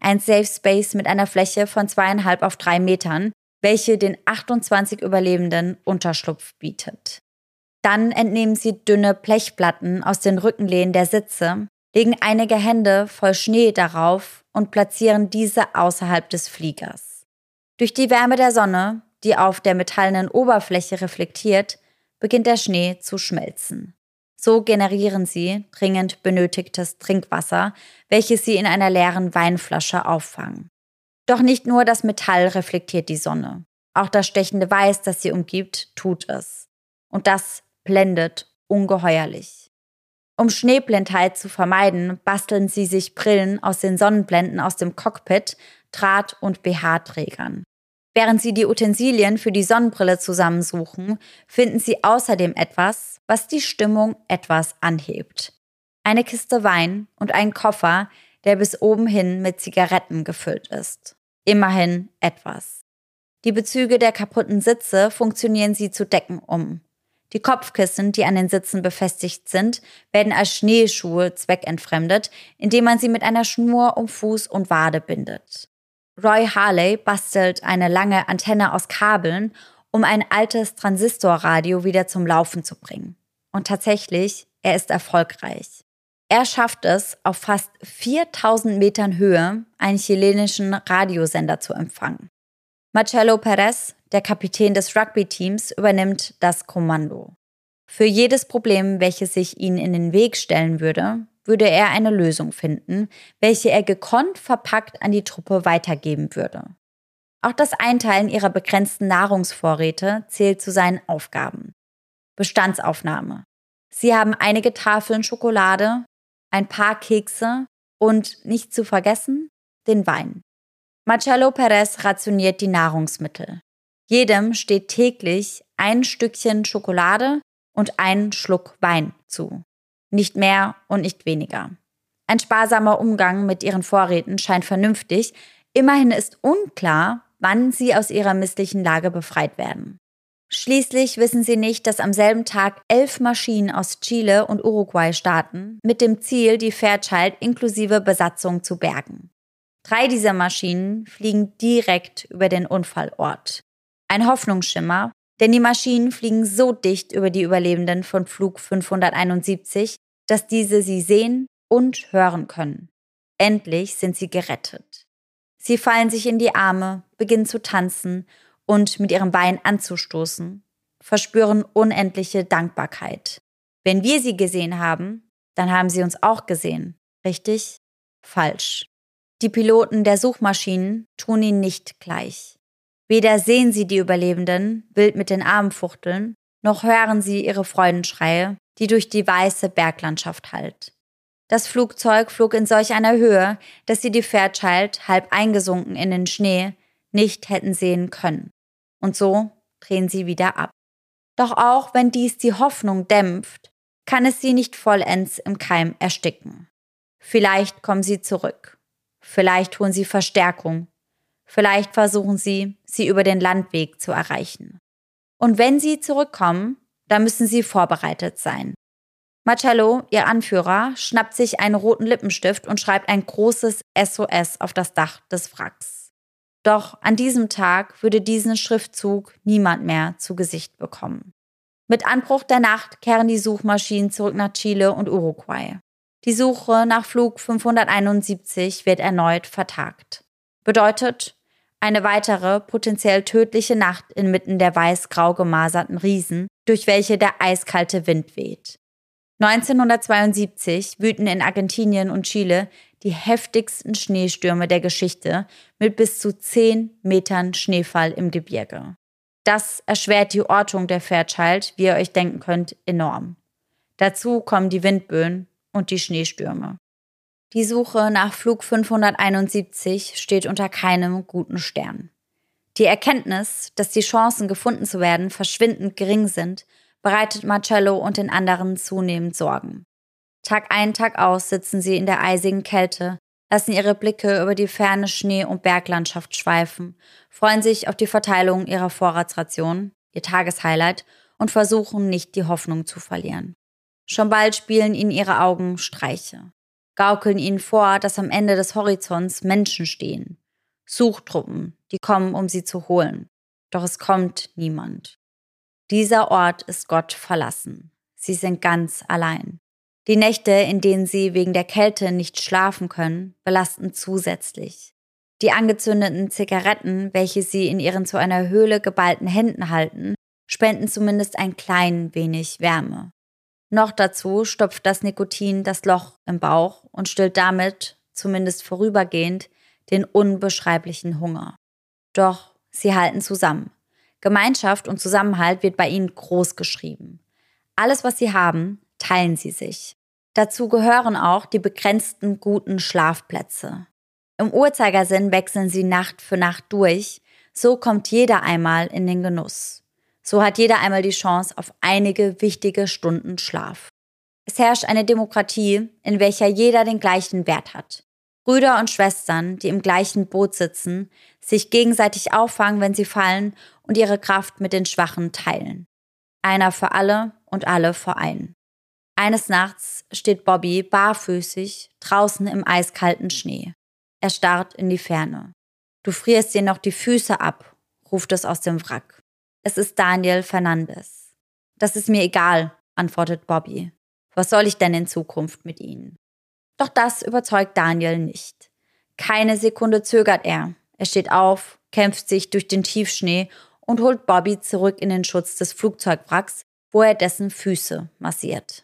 Ein Safe Space mit einer Fläche von zweieinhalb auf drei Metern, welche den 28 Überlebenden Unterschlupf bietet. Dann entnehmen sie dünne Blechplatten aus den Rückenlehnen der Sitze, legen einige Hände voll Schnee darauf und platzieren diese außerhalb des Fliegers. Durch die Wärme der Sonne, die auf der metallenen Oberfläche reflektiert, beginnt der Schnee zu schmelzen. So generieren sie dringend benötigtes Trinkwasser, welches sie in einer leeren Weinflasche auffangen. Doch nicht nur das Metall reflektiert die Sonne. Auch das stechende Weiß, das sie umgibt, tut es. Und das blendet ungeheuerlich. Um Schneeblindheit zu vermeiden, basteln sie sich Brillen aus den Sonnenblenden aus dem Cockpit, Draht- und BH-Trägern. Während sie die Utensilien für die Sonnenbrille zusammensuchen, finden sie außerdem etwas, was die Stimmung etwas anhebt. Eine Kiste Wein und einen Koffer, der bis oben hin mit Zigaretten gefüllt ist. Immerhin etwas. Die Bezüge der kaputten Sitze funktionieren sie zu Decken um. Die Kopfkissen, die an den Sitzen befestigt sind, werden als Schneeschuhe zweckentfremdet, indem man sie mit einer Schnur um Fuß und Wade bindet. Roy Harley bastelt eine lange Antenne aus Kabeln, um ein altes Transistorradio wieder zum Laufen zu bringen. Und tatsächlich, er ist erfolgreich. Er schafft es, auf fast 4000 Metern Höhe einen chilenischen Radiosender zu empfangen. Marcelo Perez, der Kapitän des Rugby-Teams, übernimmt das Kommando. Für jedes Problem, welches sich ihnen in den Weg stellen würde, würde er eine Lösung finden, welche er gekonnt verpackt an die Truppe weitergeben würde. Auch das Einteilen ihrer begrenzten Nahrungsvorräte zählt zu seinen Aufgaben. Bestandsaufnahme. Sie haben einige Tafeln Schokolade, ein paar Kekse und nicht zu vergessen den Wein. Marcello Perez rationiert die Nahrungsmittel. Jedem steht täglich ein Stückchen Schokolade und ein Schluck Wein zu. Nicht mehr und nicht weniger. Ein sparsamer Umgang mit ihren Vorräten scheint vernünftig, immerhin ist unklar, wann sie aus ihrer misslichen Lage befreit werden. Schließlich wissen sie nicht, dass am selben Tag elf Maschinen aus Chile und Uruguay starten, mit dem Ziel, die Fairchild inklusive Besatzung zu bergen. Drei dieser Maschinen fliegen direkt über den Unfallort. Ein Hoffnungsschimmer, denn die Maschinen fliegen so dicht über die Überlebenden von Flug 571, dass diese sie sehen und hören können. Endlich sind sie gerettet. Sie fallen sich in die Arme, beginnen zu tanzen und mit ihrem Bein anzustoßen, verspüren unendliche Dankbarkeit. Wenn wir sie gesehen haben, dann haben sie uns auch gesehen. Richtig? Falsch. Die Piloten der Suchmaschinen tun ihnen nicht gleich. Weder sehen sie die Überlebenden wild mit den Armen fuchteln, noch hören sie ihre Freudenschreie, die durch die weiße Berglandschaft hallt. Das Flugzeug flog in solch einer Höhe, dass sie die Fairchild, halb eingesunken in den Schnee, nicht hätten sehen können. Und so drehen sie wieder ab. Doch auch wenn dies die Hoffnung dämpft, kann es sie nicht vollends im Keim ersticken. Vielleicht kommen sie zurück. Vielleicht holen sie Verstärkung. Vielleicht versuchen sie, sie über den Landweg zu erreichen. Und wenn sie zurückkommen, dann müssen sie vorbereitet sein. Marcello, ihr Anführer, schnappt sich einen roten Lippenstift und schreibt ein großes SOS auf das Dach des Wracks. Doch an diesem Tag würde diesen Schriftzug niemand mehr zu Gesicht bekommen. Mit Anbruch der Nacht kehren die Suchmaschinen zurück nach Chile und Uruguay. Die Suche nach Flug 571 wird erneut vertagt. Bedeutet eine weitere potenziell tödliche Nacht inmitten der weiß-grau gemaserten Riesen, durch welche der eiskalte Wind weht. 1972 wüten in Argentinien und Chile die heftigsten Schneestürme der Geschichte mit bis zu 10 Metern Schneefall im Gebirge. Das erschwert die Ortung der Fairchild, wie ihr euch denken könnt, enorm. Dazu kommen die Windböen und die Schneestürme. Die Suche nach Flug 571 steht unter keinem guten Stern. Die Erkenntnis, dass die Chancen gefunden zu werden verschwindend gering sind, bereitet Marcello und den anderen zunehmend Sorgen. Tag ein, Tag aus sitzen sie in der eisigen Kälte, lassen ihre Blicke über die ferne Schnee- und Berglandschaft schweifen, freuen sich auf die Verteilung ihrer Vorratsration, ihr Tageshighlight, und versuchen nicht die Hoffnung zu verlieren. Schon bald spielen ihnen ihre Augen Streiche, gaukeln ihnen vor, dass am Ende des Horizonts Menschen stehen, Suchtruppen, die kommen, um sie zu holen. Doch es kommt niemand. Dieser Ort ist Gott verlassen. Sie sind ganz allein. Die Nächte, in denen sie wegen der Kälte nicht schlafen können, belasten zusätzlich. Die angezündeten Zigaretten, welche sie in ihren zu einer Höhle geballten Händen halten, spenden zumindest ein klein wenig Wärme. Noch dazu stopft das Nikotin das Loch im Bauch und stillt damit, zumindest vorübergehend, den unbeschreiblichen Hunger. Doch sie halten zusammen. Gemeinschaft und Zusammenhalt wird bei ihnen groß geschrieben. Alles, was sie haben, teilen sie sich. Dazu gehören auch die begrenzten guten Schlafplätze. Im Uhrzeigersinn wechseln sie Nacht für Nacht durch, so kommt jeder einmal in den Genuss. So hat jeder einmal die Chance auf einige wichtige Stunden Schlaf. Es herrscht eine Demokratie, in welcher jeder den gleichen Wert hat. Brüder und Schwestern, die im gleichen Boot sitzen, sich gegenseitig auffangen, wenn sie fallen und ihre Kraft mit den Schwachen teilen. Einer für alle und alle für einen. Eines Nachts steht Bobby barfüßig draußen im eiskalten Schnee. Er starrt in die Ferne. Du frierst dir noch die Füße ab, ruft es aus dem Wrack. Es ist Daniel Fernandes. Das ist mir egal, antwortet Bobby. Was soll ich denn in Zukunft mit ihnen? Doch das überzeugt Daniel nicht. Keine Sekunde zögert er. Er steht auf, kämpft sich durch den Tiefschnee und holt Bobby zurück in den Schutz des Flugzeugwracks, wo er dessen Füße massiert.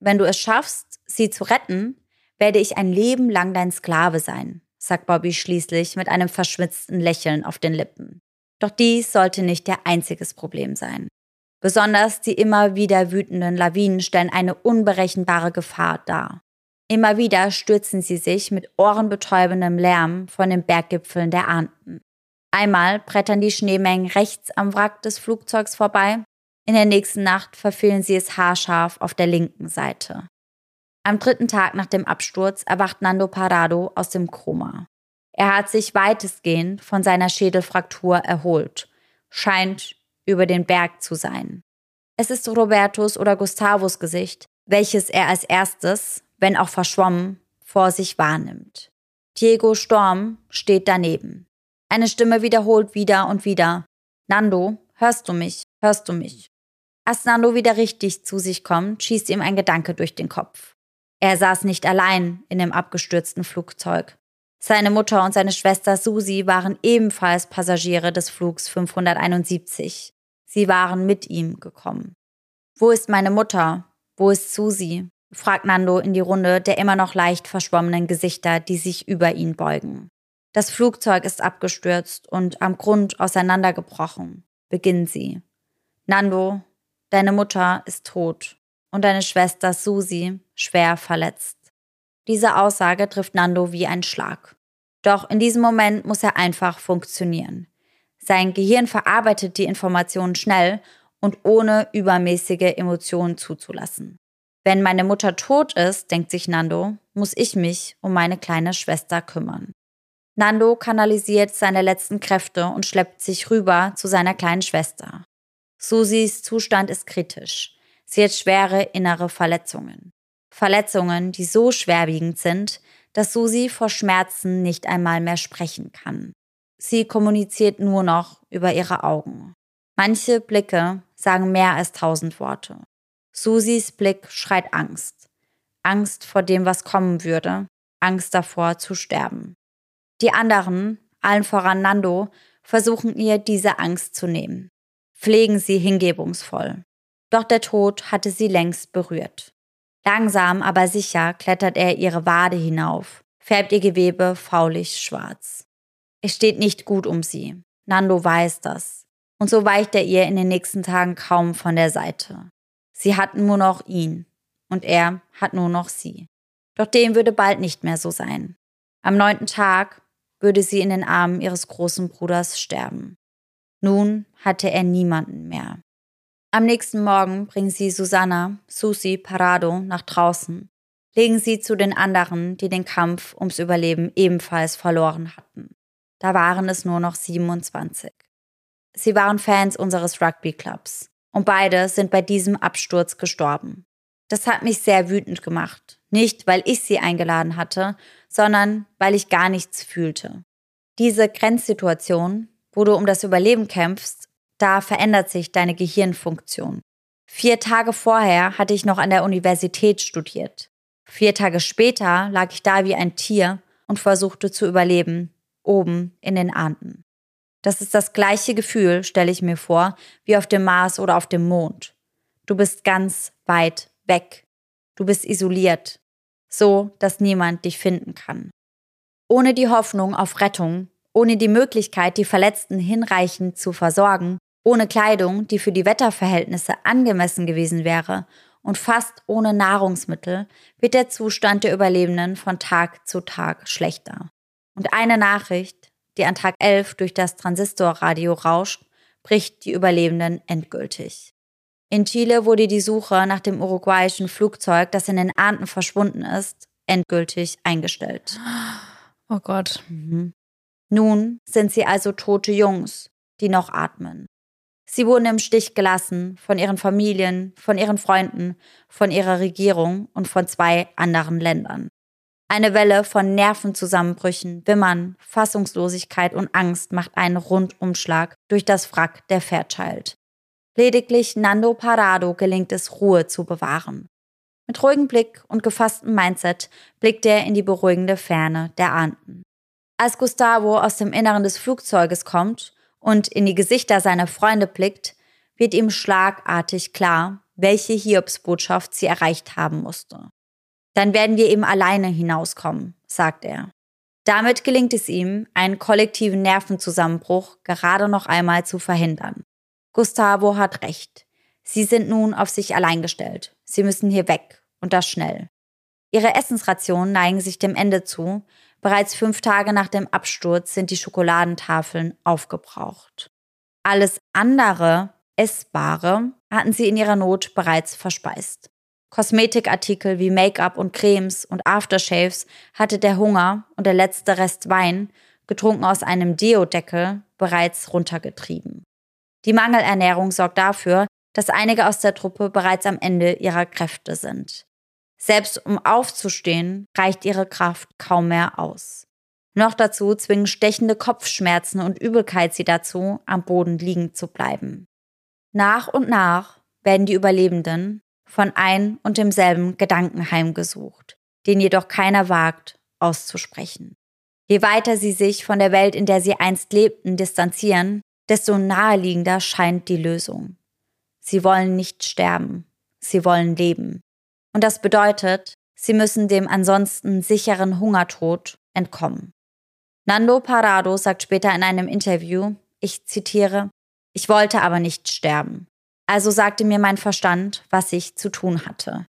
Wenn du es schaffst, sie zu retten, werde ich ein Leben lang dein Sklave sein, sagt Bobby schließlich mit einem verschmitzten Lächeln auf den Lippen. Doch dies sollte nicht der einziges Problem sein. Besonders die immer wieder wütenden Lawinen stellen eine unberechenbare Gefahr dar. Immer wieder stürzen sie sich mit ohrenbetäubendem Lärm von den Berggipfeln der Ahnten. Einmal brettern die Schneemengen rechts am Wrack des Flugzeugs vorbei, in der nächsten Nacht verfehlen sie es haarscharf auf der linken Seite. Am dritten Tag nach dem Absturz erwacht Nando Parado aus dem Koma. Er hat sich weitestgehend von seiner Schädelfraktur erholt, scheint über den Berg zu sein. Es ist Robertos oder Gustavos Gesicht, welches er als erstes, wenn auch verschwommen, vor sich wahrnimmt. Diego Storm steht daneben. Eine Stimme wiederholt wieder und wieder. Nando, hörst du mich? Hörst du mich? Als Nando wieder richtig zu sich kommt, schießt ihm ein Gedanke durch den Kopf. Er saß nicht allein in dem abgestürzten Flugzeug. Seine Mutter und seine Schwester Susi waren ebenfalls Passagiere des Flugs 571. Sie waren mit ihm gekommen. Wo ist meine Mutter? Wo ist Susi? fragt Nando in die Runde der immer noch leicht verschwommenen Gesichter, die sich über ihn beugen. Das Flugzeug ist abgestürzt und am Grund auseinandergebrochen, beginnt sie. Nando, deine Mutter ist tot und deine Schwester Susi schwer verletzt. Diese Aussage trifft Nando wie ein Schlag. Doch in diesem Moment muss er einfach funktionieren. Sein Gehirn verarbeitet die Informationen schnell und ohne übermäßige Emotionen zuzulassen. Wenn meine Mutter tot ist, denkt sich Nando, muss ich mich um meine kleine Schwester kümmern. Nando kanalisiert seine letzten Kräfte und schleppt sich rüber zu seiner kleinen Schwester. Susis Zustand ist kritisch. Sie hat schwere innere Verletzungen. Verletzungen, die so schwerwiegend sind, dass Susi vor Schmerzen nicht einmal mehr sprechen kann. Sie kommuniziert nur noch über ihre Augen. Manche Blicke sagen mehr als tausend Worte. Susis Blick schreit Angst. Angst vor dem, was kommen würde. Angst davor zu sterben. Die anderen, allen voran Nando, versuchen ihr diese Angst zu nehmen. Pflegen sie hingebungsvoll. Doch der Tod hatte sie längst berührt. Langsam, aber sicher klettert er ihre Wade hinauf, färbt ihr Gewebe faulig schwarz. Es steht nicht gut um sie. Nando weiß das. Und so weicht er ihr in den nächsten Tagen kaum von der Seite. Sie hat nur noch ihn und er hat nur noch sie. Doch dem würde bald nicht mehr so sein. Am neunten Tag würde sie in den Armen ihres großen Bruders sterben. Nun hatte er niemanden mehr. Am nächsten Morgen bringen sie Susanna, Susi, Parado nach draußen, legen sie zu den anderen, die den Kampf ums Überleben ebenfalls verloren hatten. Da waren es nur noch 27. Sie waren Fans unseres Rugby-Clubs und beide sind bei diesem Absturz gestorben. Das hat mich sehr wütend gemacht. Nicht, weil ich sie eingeladen hatte, sondern weil ich gar nichts fühlte. Diese Grenzsituation, wo du um das Überleben kämpfst, da verändert sich deine Gehirnfunktion. Vier Tage vorher hatte ich noch an der Universität studiert. Vier Tage später lag ich da wie ein Tier und versuchte zu überleben, oben in den Anden. Das ist das gleiche Gefühl, stelle ich mir vor, wie auf dem Mars oder auf dem Mond. Du bist ganz weit weg. Du bist isoliert, so dass niemand dich finden kann. Ohne die Hoffnung auf Rettung, ohne die Möglichkeit, die Verletzten hinreichend zu versorgen, ohne Kleidung, die für die Wetterverhältnisse angemessen gewesen wäre, und fast ohne Nahrungsmittel wird der Zustand der Überlebenden von Tag zu Tag schlechter. Und eine Nachricht, die an Tag 11 durch das Transistorradio rauscht, bricht die Überlebenden endgültig. In Chile wurde die Suche nach dem uruguayischen Flugzeug, das in den Anden verschwunden ist, endgültig eingestellt. Oh Gott. Mhm. Nun sind sie also tote Jungs, die noch atmen. Sie wurden im Stich gelassen von ihren Familien, von ihren Freunden, von ihrer Regierung und von zwei anderen Ländern. Eine Welle von Nervenzusammenbrüchen, Wimmern, Fassungslosigkeit und Angst macht einen Rundumschlag durch das Wrack der Fairchild. Lediglich Nando Parado gelingt es, Ruhe zu bewahren. Mit ruhigem Blick und gefasstem Mindset blickt er in die beruhigende Ferne der Anden. Als Gustavo aus dem Inneren des Flugzeuges kommt und in die Gesichter seiner Freunde blickt, wird ihm schlagartig klar, welche Hiobsbotschaft sie erreicht haben musste. Dann werden wir eben alleine hinauskommen, sagt er. Damit gelingt es ihm, einen kollektiven Nervenzusammenbruch gerade noch einmal zu verhindern. Gustavo hat recht. Sie sind nun auf sich allein gestellt. Sie müssen hier weg und das schnell. Ihre Essensrationen neigen sich dem Ende zu. Bereits fünf Tage nach dem Absturz sind die Schokoladentafeln aufgebraucht. Alles andere Essbare hatten sie in ihrer Not bereits verspeist. Kosmetikartikel wie Make-up und Cremes und Aftershaves hatte der Hunger und der letzte Rest Wein, getrunken aus einem Deodeckel, bereits runtergetrieben. Die Mangelernährung sorgt dafür, dass einige aus der Truppe bereits am Ende ihrer Kräfte sind. Selbst um aufzustehen, reicht ihre Kraft kaum mehr aus. Noch dazu zwingen stechende Kopfschmerzen und Übelkeit sie dazu, am Boden liegen zu bleiben. Nach und nach werden die Überlebenden von ein und demselben Gedanken heimgesucht, den jedoch keiner wagt auszusprechen. Je weiter sie sich von der Welt, in der sie einst lebten, distanzieren, desto naheliegender scheint die Lösung. Sie wollen nicht sterben, sie wollen leben. Und das bedeutet, sie müssen dem ansonsten sicheren Hungertod entkommen. Nando Parado sagt später in einem Interview, ich zitiere, ich wollte aber nicht sterben. Also sagte mir mein Verstand, was ich zu tun hatte.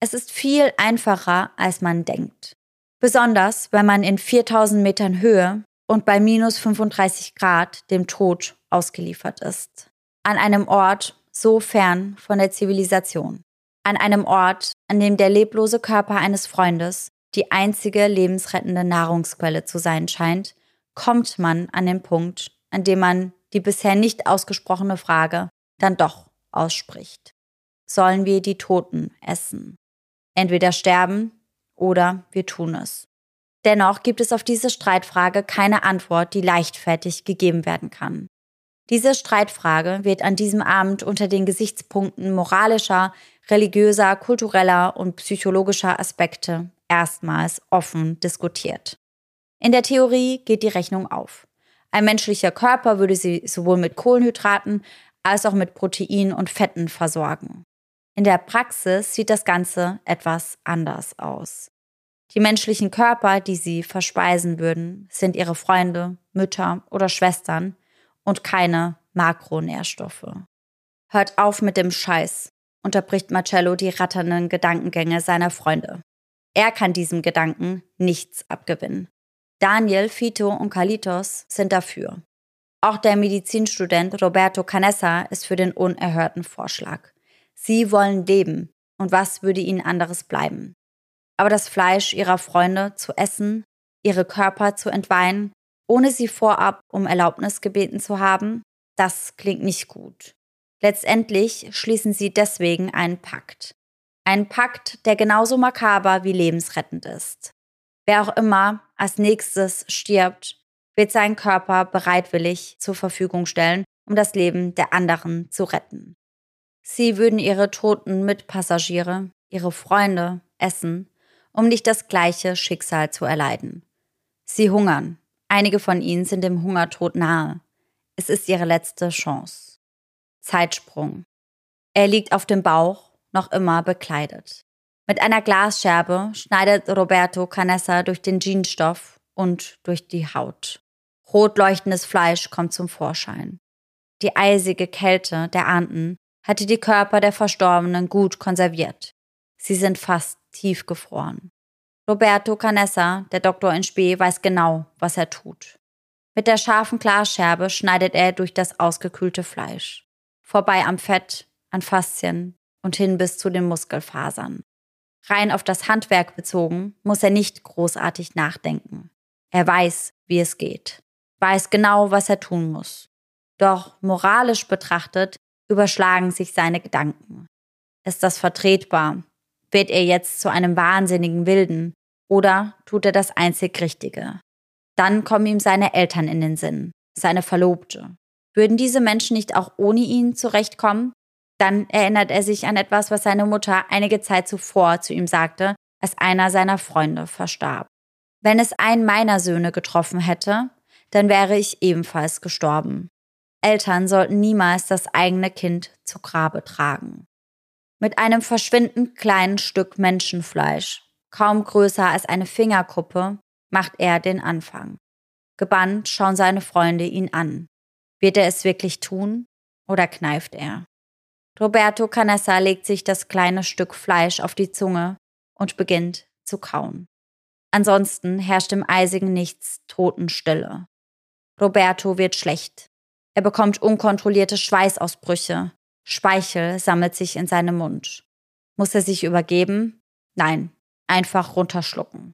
Es ist viel einfacher, als man denkt. Besonders, wenn man in 4000 Metern Höhe und bei minus 35 Grad dem Tod ausgeliefert ist. An einem Ort so fern von der Zivilisation. An einem Ort, an dem der leblose Körper eines Freundes die einzige lebensrettende Nahrungsquelle zu sein scheint, kommt man an den Punkt, an dem man die bisher nicht ausgesprochene Frage dann doch ausspricht. Sollen wir die Toten essen? Entweder sterben oder wir tun es. Dennoch gibt es auf diese Streitfrage keine Antwort, die leichtfertig gegeben werden kann. Diese Streitfrage wird an diesem Abend unter den Gesichtspunkten moralischer, religiöser, kultureller und psychologischer Aspekte erstmals offen diskutiert. In der Theorie geht die Rechnung auf. Ein menschlicher Körper würde sie sowohl mit Kohlenhydraten als auch mit Protein und Fetten versorgen. In der Praxis sieht das Ganze etwas anders aus. Die menschlichen Körper, die sie verspeisen würden, sind ihre Freunde, Mütter oder Schwestern und keine Makronährstoffe. Hört auf mit dem Scheiß, unterbricht Marcello die ratternden Gedankengänge seiner Freunde. Er kann diesem Gedanken nichts abgewinnen. Daniel, Fito und Kalitos sind dafür. Auch der Medizinstudent Roberto Canessa ist für den unerhörten Vorschlag. Sie wollen leben, und was würde ihnen anderes bleiben? Aber das Fleisch ihrer Freunde zu essen, ihre Körper zu entweihen, ohne sie vorab um Erlaubnis gebeten zu haben, das klingt nicht gut. Letztendlich schließen sie deswegen einen Pakt. Ein Pakt, der genauso makaber wie lebensrettend ist. Wer auch immer als nächstes stirbt, wird seinen Körper bereitwillig zur Verfügung stellen, um das Leben der anderen zu retten. Sie würden ihre toten Mitpassagiere, ihre Freunde essen, um nicht das gleiche Schicksal zu erleiden. Sie hungern. Einige von ihnen sind dem Hungertod nahe. Es ist ihre letzte Chance. Zeitsprung. Er liegt auf dem Bauch noch immer bekleidet. Mit einer Glasscherbe schneidet Roberto Canessa durch den Jeansstoff und durch die Haut. Rot leuchtendes Fleisch kommt zum Vorschein. Die eisige Kälte der Anden hatte die Körper der Verstorbenen gut konserviert. Sie sind fast tiefgefroren. Roberto Canessa, der Doktor in Spee, weiß genau, was er tut. Mit der scharfen Glasscherbe schneidet er durch das ausgekühlte Fleisch. Vorbei am Fett, an Faszien, und hin bis zu den Muskelfasern. Rein auf das Handwerk bezogen, muss er nicht großartig nachdenken. Er weiß, wie es geht, weiß genau, was er tun muss. Doch moralisch betrachtet überschlagen sich seine Gedanken. Ist das vertretbar? Wird er jetzt zu einem wahnsinnigen Wilden? Oder tut er das einzig Richtige? Dann kommen ihm seine Eltern in den Sinn, seine Verlobte. Würden diese Menschen nicht auch ohne ihn zurechtkommen? Dann erinnert er sich an etwas, was seine Mutter einige Zeit zuvor zu ihm sagte, als einer seiner Freunde verstarb. Wenn es einen meiner Söhne getroffen hätte, dann wäre ich ebenfalls gestorben. Eltern sollten niemals das eigene Kind zu Grabe tragen. Mit einem verschwindend kleinen Stück Menschenfleisch, kaum größer als eine Fingerkuppe, macht er den Anfang. Gebannt schauen seine Freunde ihn an. Wird er es wirklich tun oder kneift er? Roberto Canessa legt sich das kleine Stück Fleisch auf die Zunge und beginnt zu kauen. Ansonsten herrscht im eisigen Nichts Totenstille. Roberto wird schlecht. Er bekommt unkontrollierte Schweißausbrüche. Speichel sammelt sich in seinem Mund. Muss er sich übergeben? Nein, einfach runterschlucken.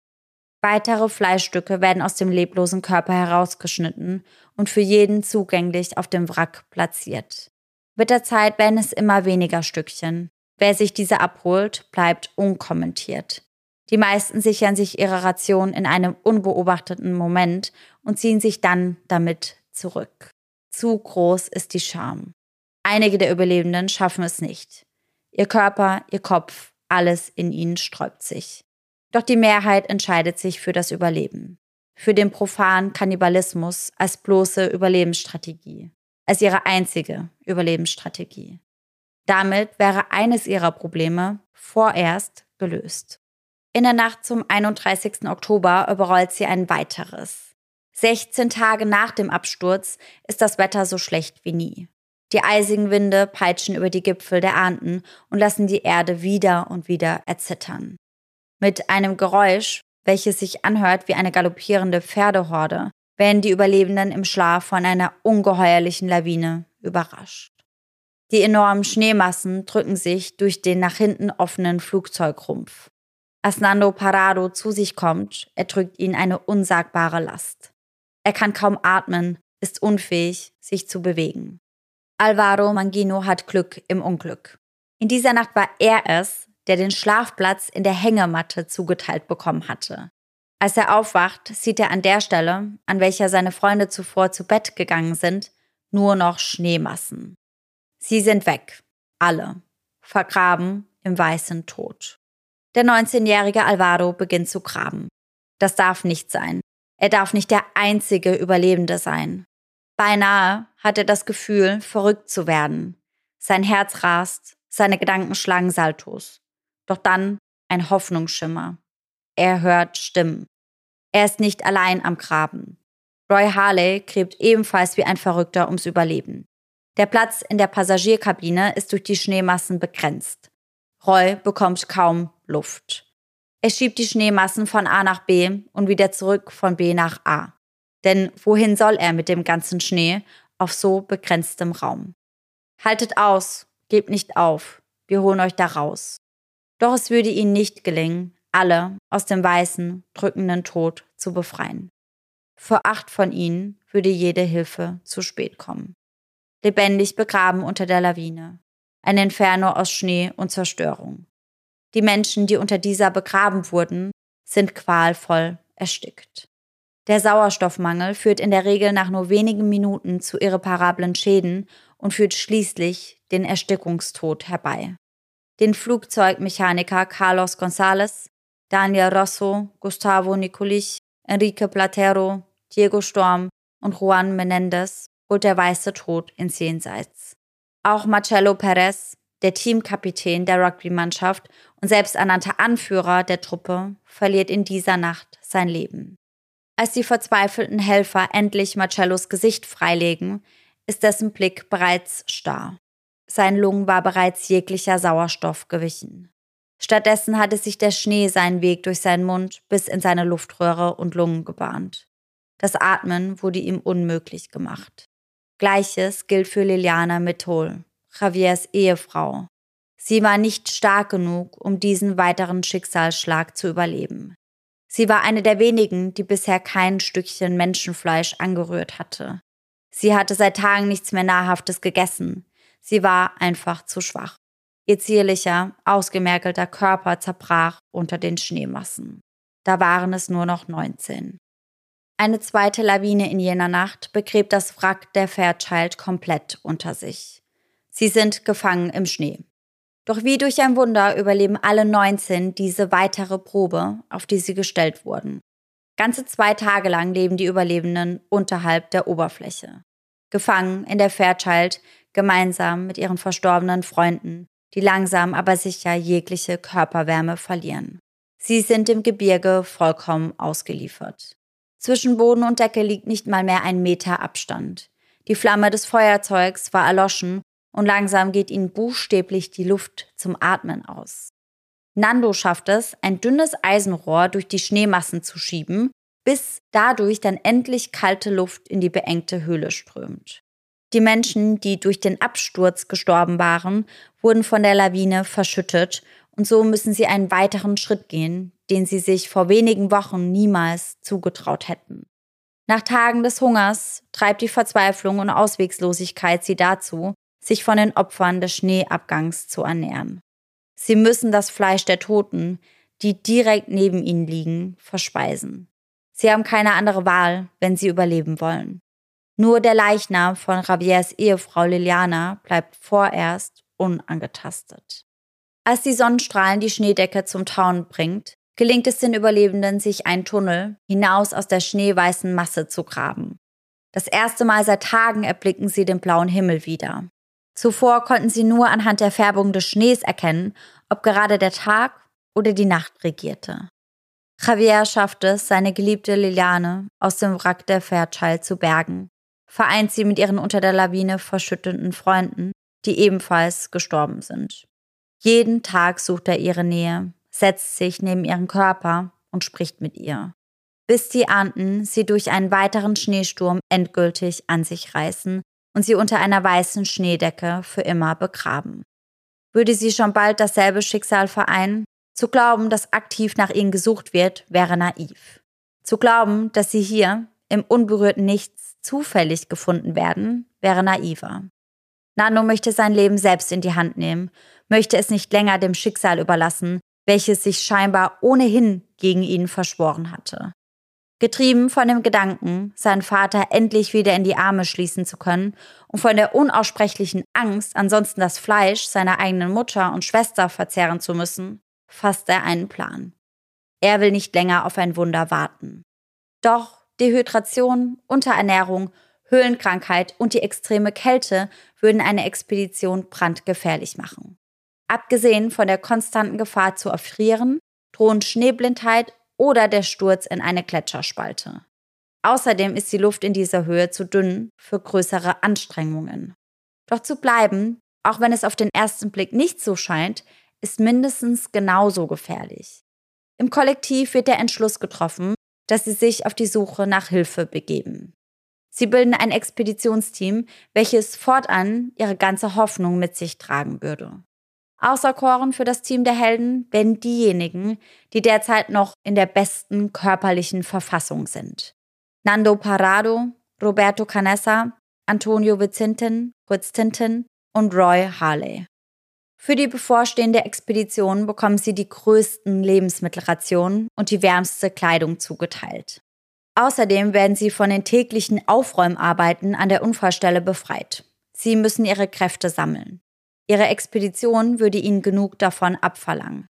Weitere Fleischstücke werden aus dem leblosen Körper herausgeschnitten und für jeden zugänglich auf dem Wrack platziert. Mit der Zeit werden es immer weniger Stückchen. Wer sich diese abholt, bleibt unkommentiert. Die meisten sichern sich ihre Ration in einem unbeobachteten Moment und ziehen sich dann damit zurück. Zu groß ist die Scham. Einige der Überlebenden schaffen es nicht. Ihr Körper, ihr Kopf, alles in ihnen sträubt sich. Doch die Mehrheit entscheidet sich für das Überleben. Für den profanen Kannibalismus als bloße Überlebensstrategie. als ihre einzige Überlebensstrategie. Damit wäre eines ihrer Probleme vorerst gelöst. In der Nacht zum 31. Oktober überrollt sie ein weiteres. 16 Tage nach dem Absturz ist das Wetter so schlecht wie nie. Die eisigen Winde peitschen über die Gipfel der Anden und lassen die Erde wieder und wieder erzittern. Mit einem Geräusch, welches sich anhört wie eine galoppierende Pferdehorde, werden die Überlebenden im Schlaf von einer ungeheuerlichen Lawine überrascht. Die enormen Schneemassen drücken sich durch den nach hinten offenen Flugzeugrumpf. Als Nando Parado zu sich kommt, erdrückt ihn eine unsagbare Last. Er kann kaum atmen, ist unfähig, sich zu bewegen. Alvaro Mangino hat Glück im Unglück. In dieser Nacht war er es, der den Schlafplatz in der Hängematte zugeteilt bekommen hatte. Als er aufwacht, sieht er an der Stelle, an welcher seine Freunde zuvor zu Bett gegangen sind, nur noch Schneemassen. Sie sind weg, alle, vergraben im weißen Tod. Der 19-jährige Alvaro beginnt zu graben. Das darf nicht sein. Er darf nicht der einzige Überlebende sein. Beinahe hat er das Gefühl, verrückt zu werden. Sein Herz rast, seine Gedanken schlagen Saltos. Doch dann ein Hoffnungsschimmer. Er hört Stimmen. Er ist nicht allein am Graben. Roy Harley gräbt ebenfalls wie ein Verrückter ums Überleben. Der Platz in der Passagierkabine ist durch die Schneemassen begrenzt. Roy bekommt kaum Luft. Er schiebt die Schneemassen von A nach B und wieder zurück von B nach A. Denn wohin soll er mit dem ganzen Schnee auf so begrenztem Raum? Haltet aus, gebt nicht auf, wir holen euch da raus. Doch es würde ihnen nicht gelingen, alle aus dem weißen, drückenden Tod zu befreien. Für acht von ihnen würde jede Hilfe zu spät kommen. Lebendig begraben unter der Lawine. Ein Inferno aus Schnee und Zerstörung. Die Menschen, die unter dieser begraben wurden, sind qualvoll erstickt. Der Sauerstoffmangel führt in der Regel nach nur wenigen Minuten zu irreparablen Schäden und führt schließlich den Erstickungstod herbei. Den Flugzeugmechaniker Carlos González Daniel Rosso, Gustavo Nicolich, Enrique Platero, Diego Storm und Juan Menendez holt der weiße Tod ins Jenseits. Auch Marcelo Perez, der Teamkapitän der Rugby-Mannschaft und selbsternannter Anführer der Truppe, verliert in dieser Nacht sein Leben. Als die verzweifelten Helfer endlich Marcellos Gesicht freilegen, ist dessen Blick bereits starr. Sein Lungen war bereits jeglicher Sauerstoff gewichen. Stattdessen hatte sich der Schnee seinen Weg durch seinen Mund bis in seine Luftröhre und Lungen gebahnt. Das Atmen wurde ihm unmöglich gemacht. Gleiches gilt für Liliana Methol, Javiers Ehefrau. Sie war nicht stark genug, um diesen weiteren Schicksalsschlag zu überleben. Sie war eine der wenigen, die bisher kein Stückchen Menschenfleisch angerührt hatte. Sie hatte seit Tagen nichts mehr Nahrhaftes gegessen. Sie war einfach zu schwach. Ihr zierlicher, ausgemerkelter Körper zerbrach unter den Schneemassen. Da waren es nur noch 19. Eine zweite Lawine in jener Nacht begräbt das Wrack der Fairchild komplett unter sich. Sie sind gefangen im Schnee. Doch wie durch ein Wunder überleben alle 19 diese weitere Probe, auf die sie gestellt wurden. Ganze zwei Tage lang leben die Überlebenden unterhalb der Oberfläche. Gefangen in der Fairchild, gemeinsam mit ihren verstorbenen Freunden, die langsam aber sicher jegliche Körperwärme verlieren. Sie sind im Gebirge vollkommen ausgeliefert. Zwischen Boden und Decke liegt nicht mal mehr ein Meter Abstand. Die Flamme des Feuerzeugs war erloschen und langsam geht ihnen buchstäblich die Luft zum Atmen aus. Nando schafft es, ein dünnes Eisenrohr durch die Schneemassen zu schieben, bis dadurch dann endlich kalte Luft in die beengte Höhle strömt. Die Menschen, die durch den Absturz gestorben waren, wurden von der Lawine verschüttet und so müssen sie einen weiteren Schritt gehen, den sie sich vor wenigen Wochen niemals zugetraut hätten. Nach Tagen des Hungers treibt die Verzweiflung und Auswegslosigkeit sie dazu, sich von den Opfern des Schneeabgangs zu ernähren. Sie müssen das Fleisch der Toten, die direkt neben ihnen liegen, verspeisen. Sie haben keine andere Wahl, wenn sie überleben wollen. Nur der Leichnam von Javiers Ehefrau Liliana bleibt vorerst unangetastet. Als die Sonnenstrahlen die Schneedecke zum Tauen bringt, gelingt es den Überlebenden, sich einen Tunnel hinaus aus der schneeweißen Masse zu graben. Das erste Mal seit Tagen erblicken sie den blauen Himmel wieder. Zuvor konnten sie nur anhand der Färbung des Schnees erkennen, ob gerade der Tag oder die Nacht regierte. Javier schaffte es, seine geliebte Liliane aus dem Wrack der Fairchild zu bergen, vereint sie mit ihren unter der Lawine verschütteten Freunden, die ebenfalls gestorben sind. Jeden Tag sucht er ihre Nähe, setzt sich neben ihren Körper und spricht mit ihr bis die Anden sie durch einen weiteren Schneesturm endgültig an sich reißen und sie unter einer weißen Schneedecke für immer begraben. Würde sie schon bald dasselbe Schicksal vereinen? Zu glauben, dass aktiv nach ihnen gesucht wird, wäre naiv. Zu glauben, dass sie hier im unberührten Nichts zufällig gefunden werden, wäre naiver. Nano möchte sein Leben selbst in die Hand nehmen, möchte es nicht länger dem Schicksal überlassen, welches sich scheinbar ohnehin gegen ihn verschworen hatte. Getrieben von dem Gedanken, seinen Vater endlich wieder in die Arme schließen zu können und von der unaussprechlichen Angst, ansonsten das Fleisch seiner eigenen Mutter und Schwester verzehren zu müssen, fasst er einen Plan. Er will nicht länger auf ein Wunder warten. Doch Dehydration, Unterernährung, Höhlenkrankheit und die extreme Kälte würden eine Expedition brandgefährlich machen. Abgesehen von der konstanten Gefahr zu erfrieren, drohen Schneeblindheit oder der Sturz in eine Gletscherspalte. Außerdem ist die Luft in dieser Höhe zu dünn für größere Anstrengungen. Doch zu bleiben, auch wenn es auf den ersten Blick nicht so scheint, ist mindestens genauso gefährlich. Im Kollektiv wird der Entschluss getroffen, dass sie sich auf die Suche nach Hilfe begeben. Sie bilden ein Expeditionsteam, welches fortan ihre ganze Hoffnung mit sich tragen würde. Auserkoren für das Team der Helden werden diejenigen, die derzeit noch in der besten körperlichen Verfassung sind. Nando Parado, Roberto Canessa, Antonio Vizintin, Fritz Tintin und Roy Harley. Für die bevorstehende Expedition bekommen sie die größten Lebensmittelrationen und die wärmste Kleidung zugeteilt. Außerdem werden sie von den täglichen Aufräumarbeiten an der Unfallstelle befreit. Sie müssen ihre Kräfte sammeln. Ihre Expedition würde ihnen genug davon abverlangen.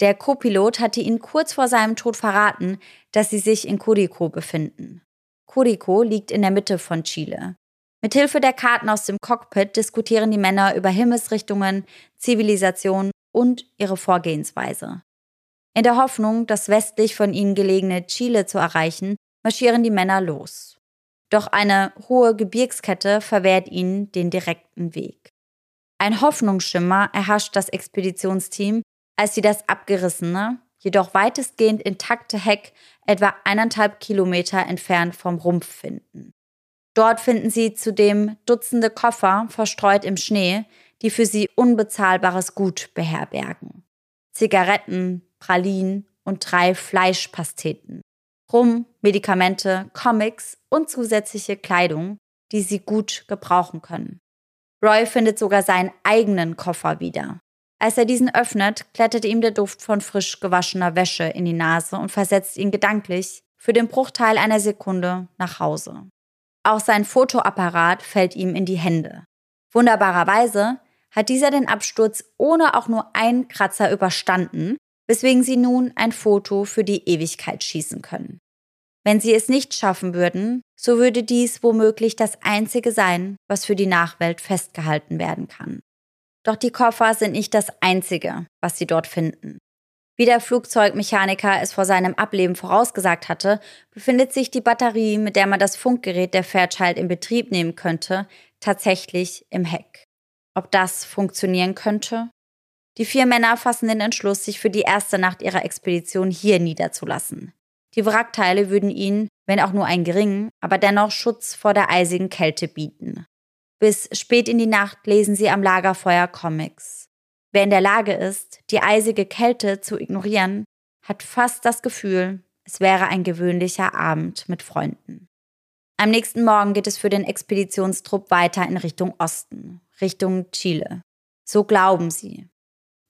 Der Co-Pilot hatte ihnen kurz vor seinem Tod verraten, dass sie sich in Curico befinden. Curico liegt in der Mitte von Chile. Mithilfe der Karten aus dem Cockpit diskutieren die Männer über Himmelsrichtungen, Zivilisation und ihre Vorgehensweise. In der Hoffnung, das westlich von ihnen gelegene Chile zu erreichen, marschieren die Männer los. Doch eine hohe Gebirgskette verwehrt ihnen den direkten Weg. Ein Hoffnungsschimmer erhascht das Expeditionsteam, als sie das abgerissene, jedoch weitestgehend intakte Heck etwa eineinhalb Kilometer entfernt vom Rumpf finden. Dort finden sie zudem Dutzende Koffer verstreut im Schnee, die für sie unbezahlbares Gut beherbergen. Zigaretten, Pralinen und drei Fleischpasteten. Rum, Medikamente, Comics und zusätzliche Kleidung, die sie gut gebrauchen können. Roy findet sogar seinen eigenen Koffer wieder. Als er diesen öffnet, klettert ihm der Duft von frisch gewaschener Wäsche in die Nase und versetzt ihn gedanklich für den Bruchteil einer Sekunde nach Hause. Auch sein Fotoapparat fällt ihm in die Hände. Wunderbarerweise hat dieser den Absturz ohne auch nur einen Kratzer überstanden, weswegen sie nun ein Foto für die Ewigkeit schießen können. Wenn sie es nicht schaffen würden, so würde dies womöglich das Einzige sein, was für die Nachwelt festgehalten werden kann. Doch die Koffer sind nicht das Einzige, was sie dort finden. Wie der Flugzeugmechaniker es vor seinem Ableben vorausgesagt hatte, befindet sich die Batterie, mit der man das Funkgerät der Fairchild in Betrieb nehmen könnte, tatsächlich im Heck. Ob das funktionieren könnte? Die vier Männer fassen den Entschluss, sich für die erste Nacht ihrer Expedition hier niederzulassen. Die Wrackteile würden ihnen, wenn auch nur einen geringen, aber dennoch Schutz vor der eisigen Kälte bieten. Bis spät in die Nacht lesen sie am Lagerfeuer Comics. Wer in der Lage ist, die eisige Kälte zu ignorieren, hat fast das Gefühl, es wäre ein gewöhnlicher Abend mit Freunden. Am nächsten Morgen geht es für den Expeditionstrupp weiter in Richtung Osten, Richtung Chile. So glauben sie.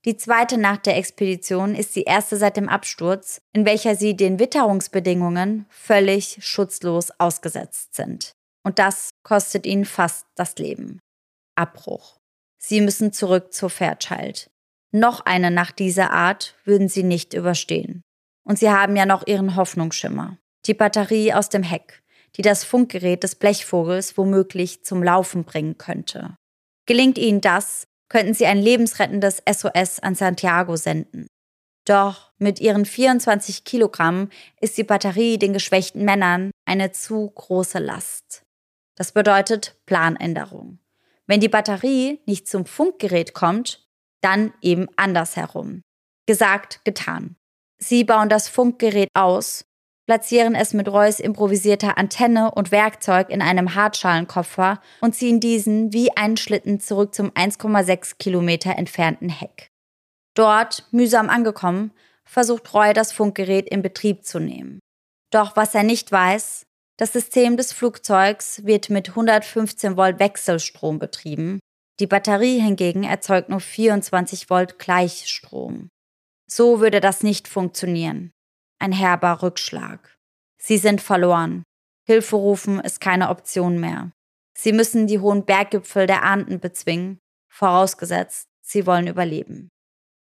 Die zweite Nacht der Expedition ist die erste seit dem Absturz, in welcher sie den Witterungsbedingungen völlig schutzlos ausgesetzt sind. Und das kostet ihnen fast das Leben. Abbruch. Sie müssen zurück zur Fairchild. Noch eine Nacht dieser Art würden sie nicht überstehen. Und sie haben ja noch ihren Hoffnungsschimmer. Die Batterie aus dem Heck, die das Funkgerät des Blechvogels womöglich zum Laufen bringen könnte. Gelingt ihnen das, könnten sie ein lebensrettendes SOS an Santiago senden. Doch mit ihren 24 Kilogramm ist die Batterie den geschwächten Männern eine zu große Last. Das bedeutet Planänderung. Wenn die Batterie nicht zum Funkgerät kommt, dann eben andersherum. Gesagt, getan. Sie bauen das Funkgerät aus, platzieren es mit Reus improvisierter Antenne und Werkzeug in einem Hartschalenkoffer und ziehen diesen wie einen Schlitten zurück zum 1,6 Kilometer entfernten Heck. Dort, mühsam angekommen, versucht Roy das Funkgerät in Betrieb zu nehmen. Doch was er nicht weiß, das System des Flugzeugs wird mit 115 Volt Wechselstrom betrieben. Die Batterie hingegen erzeugt nur 24 Volt Gleichstrom. So würde das nicht funktionieren. Ein herber Rückschlag. Sie sind verloren. Hilfe rufen ist keine Option mehr. Sie müssen die hohen Berggipfel der Anden bezwingen, vorausgesetzt, sie wollen überleben.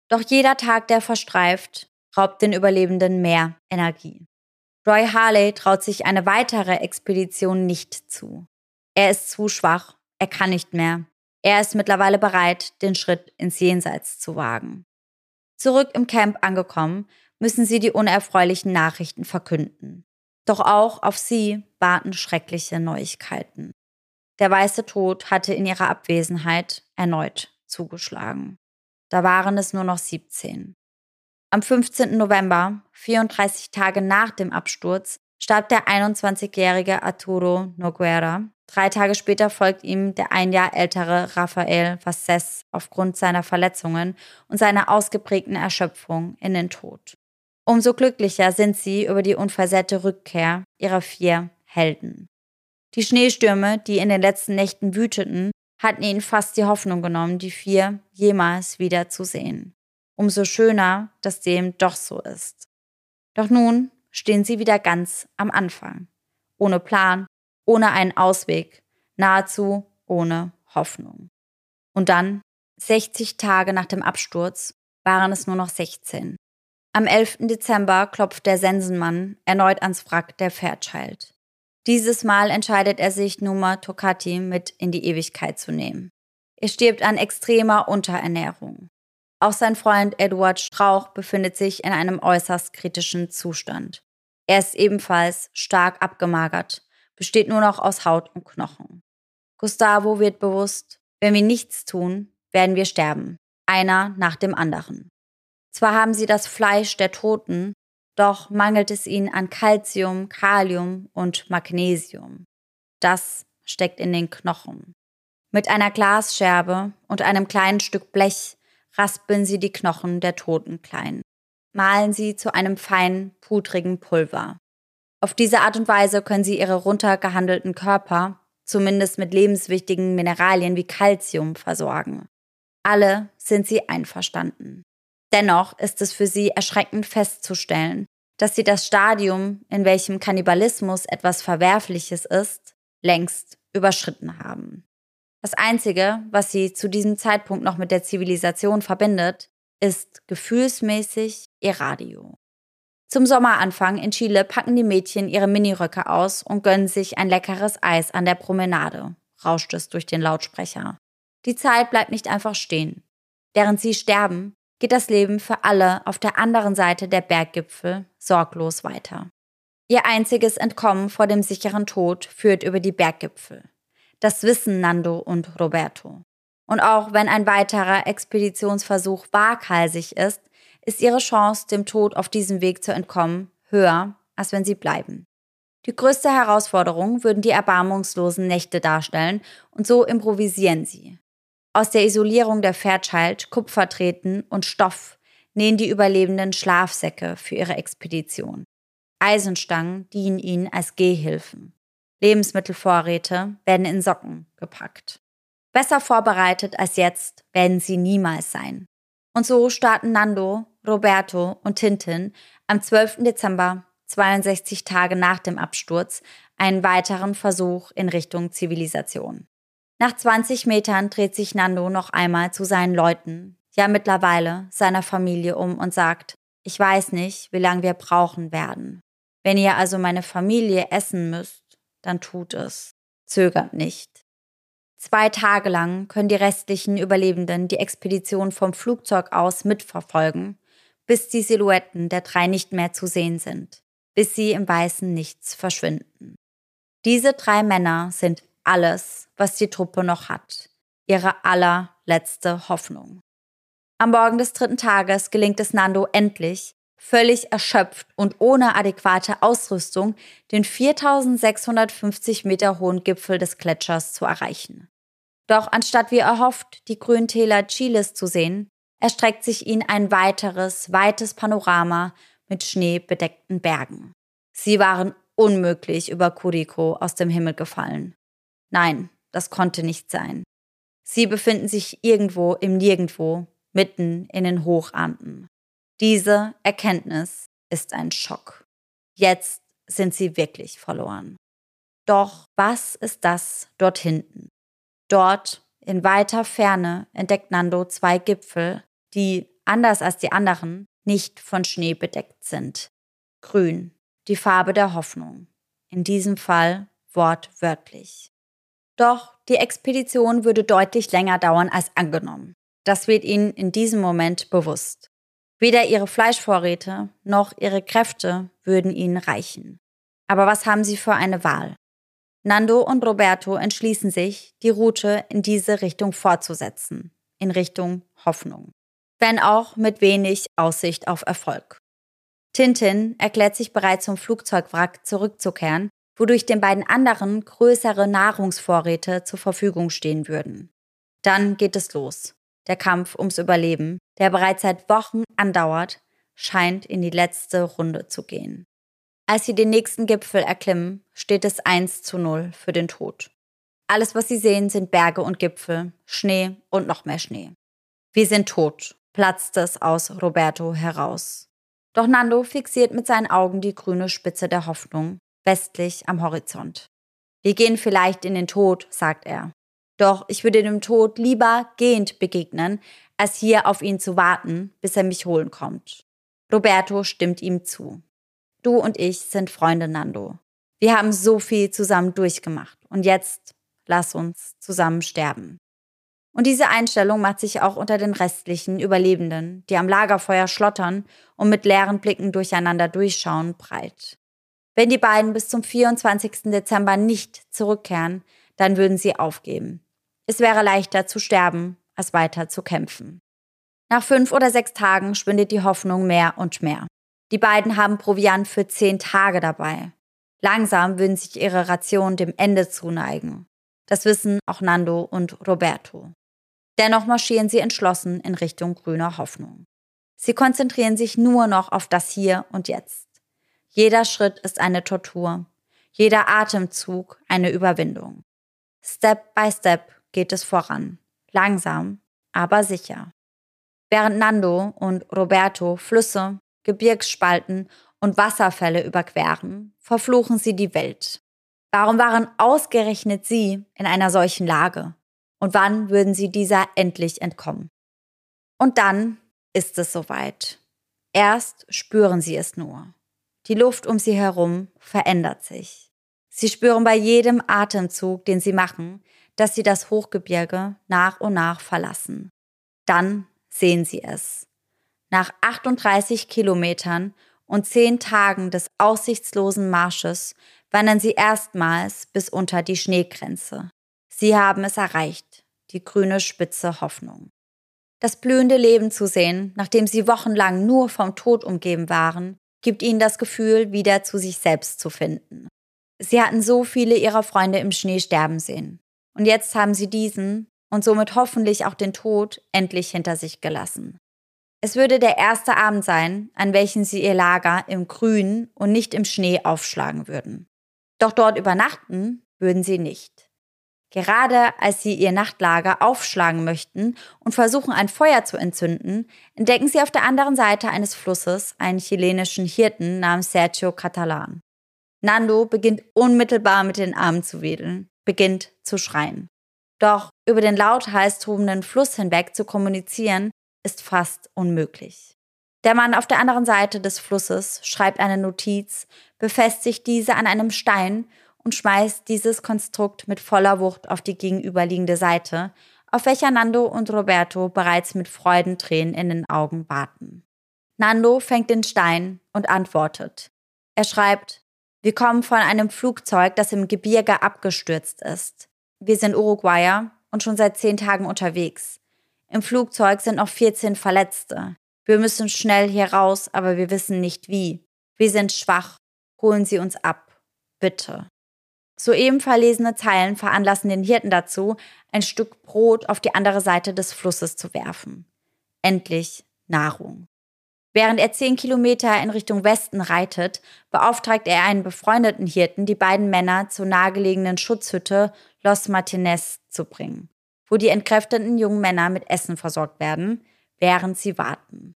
Doch jeder Tag, der verstreift, raubt den Überlebenden mehr Energie. Roy Harley traut sich eine weitere Expedition nicht zu. Er ist zu schwach, er kann nicht mehr. Er ist mittlerweile bereit, den Schritt ins Jenseits zu wagen. Zurück im Camp angekommen, müssen sie die unerfreulichen Nachrichten verkünden. Doch auch auf sie warten schreckliche Neuigkeiten. Der weiße Tod hatte in ihrer Abwesenheit erneut zugeschlagen. Da waren es nur noch 17. Am 15. November, 34 Tage nach dem Absturz, starb der 21-jährige Arturo Noguera. Drei Tage später folgt ihm der ein Jahr ältere Rafael Vasses aufgrund seiner Verletzungen und seiner ausgeprägten Erschöpfung in den Tod. Umso glücklicher sind sie über die unversehrte Rückkehr ihrer vier Helden. Die Schneestürme, die in den letzten Nächten wüteten, hatten ihnen fast die Hoffnung genommen, die vier jemals wieder zu sehen. Umso schöner, dass dem doch so ist. Doch nun stehen sie wieder ganz am Anfang. Ohne Plan, ohne einen Ausweg, nahezu ohne Hoffnung. Und dann, 60 Tage nach dem Absturz, waren es nur noch 16. Am 11. Dezember klopft der Sensenmann erneut ans Wrack der Fairchild. Dieses Mal entscheidet er sich, Numa Tokati mit in die Ewigkeit zu nehmen. Er stirbt an extremer Unterernährung. Auch sein Freund Eduard Strauch befindet sich in einem äußerst kritischen Zustand. Er ist ebenfalls stark abgemagert, besteht nur noch aus Haut und Knochen. Gustavo wird bewusst, wenn wir nichts tun, werden wir sterben, einer nach dem anderen. Zwar haben sie das Fleisch der Toten, doch mangelt es ihnen an Calcium, Kalium und Magnesium. Das steckt in den Knochen. Mit einer Glasscherbe und einem kleinen Stück Blech raspeln sie die Knochen der Toten klein, mahlen sie zu einem feinen, pudrigen Pulver. Auf diese Art und Weise können sie ihre runtergehandelten Körper, zumindest mit lebenswichtigen Mineralien wie Calcium, versorgen. Alle sind sie einverstanden. Dennoch ist es für sie erschreckend festzustellen, dass sie das Stadium, in welchem Kannibalismus etwas Verwerfliches ist, längst überschritten haben. Das Einzige, was sie zu diesem Zeitpunkt noch mit der Zivilisation verbindet, ist gefühlsmäßig ihr Radio. Zum Sommeranfang in Chile packen die Mädchen ihre Miniröcke aus und gönnen sich ein leckeres Eis an der Promenade, rauscht es durch den Lautsprecher. Die Zeit bleibt nicht einfach stehen. Während sie sterben, geht das Leben für alle auf der anderen Seite der Berggipfel sorglos weiter. Ihr einziges Entkommen vor dem sicheren Tod führt über die Berggipfel. Das wissen Nando und Roberto. Und auch wenn ein weiterer Expeditionsversuch waghalsig ist, ist ihre Chance, dem Tod auf diesem Weg zu entkommen, höher, als wenn sie bleiben. Die größte Herausforderung würden die erbarmungslosen Nächte darstellen, und so improvisieren sie. Aus der Isolierung der Fairchild, Kupfertreten und Stoff nähen die Überlebenden Schlafsäcke für ihre Expedition. Eisenstangen dienen ihnen als Gehhilfen. Lebensmittelvorräte werden in Socken gepackt. Besser vorbereitet als jetzt werden sie niemals sein. Und so starten Nando, Roberto und Tintin am 12. Dezember, 62 Tage nach dem Absturz, einen weiteren Versuch in Richtung Zivilisation. Nach 20 Metern dreht sich Nando noch einmal zu seinen Leuten, ja mittlerweile seiner Familie um und sagt, ich weiß nicht, wie lange wir brauchen werden. Wenn ihr also meine Familie essen müsst, dann tut es. Zögert nicht. Zwei Tage lang können die restlichen Überlebenden die Expedition vom Flugzeug aus mitverfolgen, bis die Silhouetten der drei nicht mehr zu sehen sind, bis sie im weißen Nichts verschwinden. Diese drei Männer sind alles, was die Truppe noch hat, ihre allerletzte Hoffnung. Am Morgen des dritten Tages gelingt es Nando endlich, völlig erschöpft und ohne adäquate Ausrüstung den 4650 Meter hohen Gipfel des Gletschers zu erreichen. Doch anstatt wie erhofft, die Grüntäler Chiles zu sehen, erstreckt sich ihnen ein weiteres, weites Panorama mit schneebedeckten Bergen. Sie waren unmöglich über Curico aus dem Himmel gefallen. Nein, das konnte nicht sein. Sie befinden sich irgendwo im Nirgendwo, mitten in den Hochanden. Diese Erkenntnis ist ein Schock. Jetzt sind sie wirklich verloren. Doch was ist das dort hinten? Dort in weiter Ferne entdeckt Nando zwei Gipfel, die, anders als die anderen, nicht von Schnee bedeckt sind. Grün, die Farbe der Hoffnung. In diesem Fall wortwörtlich. Doch die Expedition würde deutlich länger dauern als angenommen. Das wird ihnen in diesem Moment bewusst. Weder ihre Fleischvorräte noch ihre Kräfte würden ihnen reichen. Aber was haben sie für eine Wahl? Nando und Roberto entschließen sich, die Route in diese Richtung fortzusetzen, in Richtung Hoffnung. Wenn auch mit wenig Aussicht auf Erfolg. Tintin erklärt sich bereit, zum Flugzeugwrack zurückzukehren, wodurch den beiden anderen größere Nahrungsvorräte zur Verfügung stehen würden. Dann geht es los. Der Kampf ums Überleben, der bereits seit Wochen andauert, scheint in die letzte Runde zu gehen. Als sie den nächsten Gipfel erklimmen, steht es 1 zu 0 für den Tod. Alles, was sie sehen, sind Berge und Gipfel, Schnee und noch mehr Schnee. Wir sind tot, platzt es aus Roberto heraus. Doch Nando fixiert mit seinen Augen die grüne Spitze der Hoffnung, westlich am Horizont. Wir gehen vielleicht in den Tod, sagt er. Doch ich würde dem Tod lieber gehend begegnen, als hier auf ihn zu warten, bis er mich holen kommt. Roberto stimmt ihm zu. Du und ich sind Freunde, Nando. Wir haben so viel zusammen durchgemacht und jetzt lass uns zusammen sterben. Und diese Einstellung macht sich auch unter den restlichen Überlebenden, die am Lagerfeuer schlottern und mit leeren Blicken durcheinander durchschauen, breit. Wenn die beiden bis zum 24. Dezember nicht zurückkehren, dann würden sie aufgeben. Es wäre leichter zu sterben, als weiter zu kämpfen. Nach fünf oder sechs Tagen schwindet die Hoffnung mehr und mehr. Die beiden haben Proviant für zehn Tage dabei. Langsam würden sich ihre Rationen dem Ende zuneigen. Das wissen auch Nando und Roberto. Dennoch marschieren sie entschlossen in Richtung grüner Hoffnung. Sie konzentrieren sich nur noch auf das Hier und Jetzt. Jeder Schritt ist eine Tortur, jeder Atemzug eine Überwindung. Step by Step geht es voran, langsam, aber sicher. Während Nando und Roberto Flüsse, Gebirgsspalten und Wasserfälle überqueren, verfluchen sie die Welt. Warum waren ausgerechnet sie in einer solchen Lage? Und wann würden sie dieser endlich entkommen? Und dann ist es soweit. Erst spüren sie es nur. Die Luft um sie herum verändert sich. Sie spüren bei jedem Atemzug, den sie machen, dass sie das Hochgebirge nach und nach verlassen. Dann sehen sie es. Nach 38 Kilometern und zehn Tagen des aussichtslosen Marsches wandern sie erstmals bis unter die Schneegrenze. Sie haben es erreicht, die grüne Spitze Hoffnung. Das blühende Leben zu sehen, nachdem sie wochenlang nur vom Tod umgeben waren, gibt ihnen das Gefühl, wieder zu sich selbst zu finden. Sie hatten so viele ihrer Freunde im Schnee sterben sehen. Und jetzt haben sie diesen und somit hoffentlich auch den Tod endlich hinter sich gelassen. Es würde der erste Abend sein, an welchem sie ihr Lager im Grün und nicht im Schnee aufschlagen würden. Doch dort übernachten würden sie nicht. Gerade als sie ihr Nachtlager aufschlagen möchten und versuchen, ein Feuer zu entzünden, entdecken sie auf der anderen Seite eines Flusses einen chilenischen Hirten namens Sergio Catalan. Nando beginnt unmittelbar mit den Armen zu wedeln beginnt zu schreien. Doch über den lauthals tobenden Fluss hinweg zu kommunizieren, ist fast unmöglich. Der Mann auf der anderen Seite des Flusses schreibt eine Notiz, befestigt diese an einem Stein und schmeißt dieses Konstrukt mit voller Wucht auf die gegenüberliegende Seite, auf welcher Nando und Roberto bereits mit Freudentränen in den Augen warten. Nando fängt den Stein und antwortet. Er schreibt, wir kommen von einem Flugzeug, das im Gebirge abgestürzt ist. Wir sind Uruguayer und schon seit zehn Tagen unterwegs. Im Flugzeug sind noch 14 Verletzte. Wir müssen schnell hier raus, aber wir wissen nicht wie. Wir sind schwach. Holen Sie uns ab. Bitte. Soeben verlesene Zeilen veranlassen den Hirten dazu, ein Stück Brot auf die andere Seite des Flusses zu werfen. Endlich Nahrung. Während er zehn Kilometer in Richtung Westen reitet, beauftragt er einen befreundeten Hirten, die beiden Männer zur nahegelegenen Schutzhütte Los Martinez zu bringen, wo die entkräfteten jungen Männer mit Essen versorgt werden, während sie warten.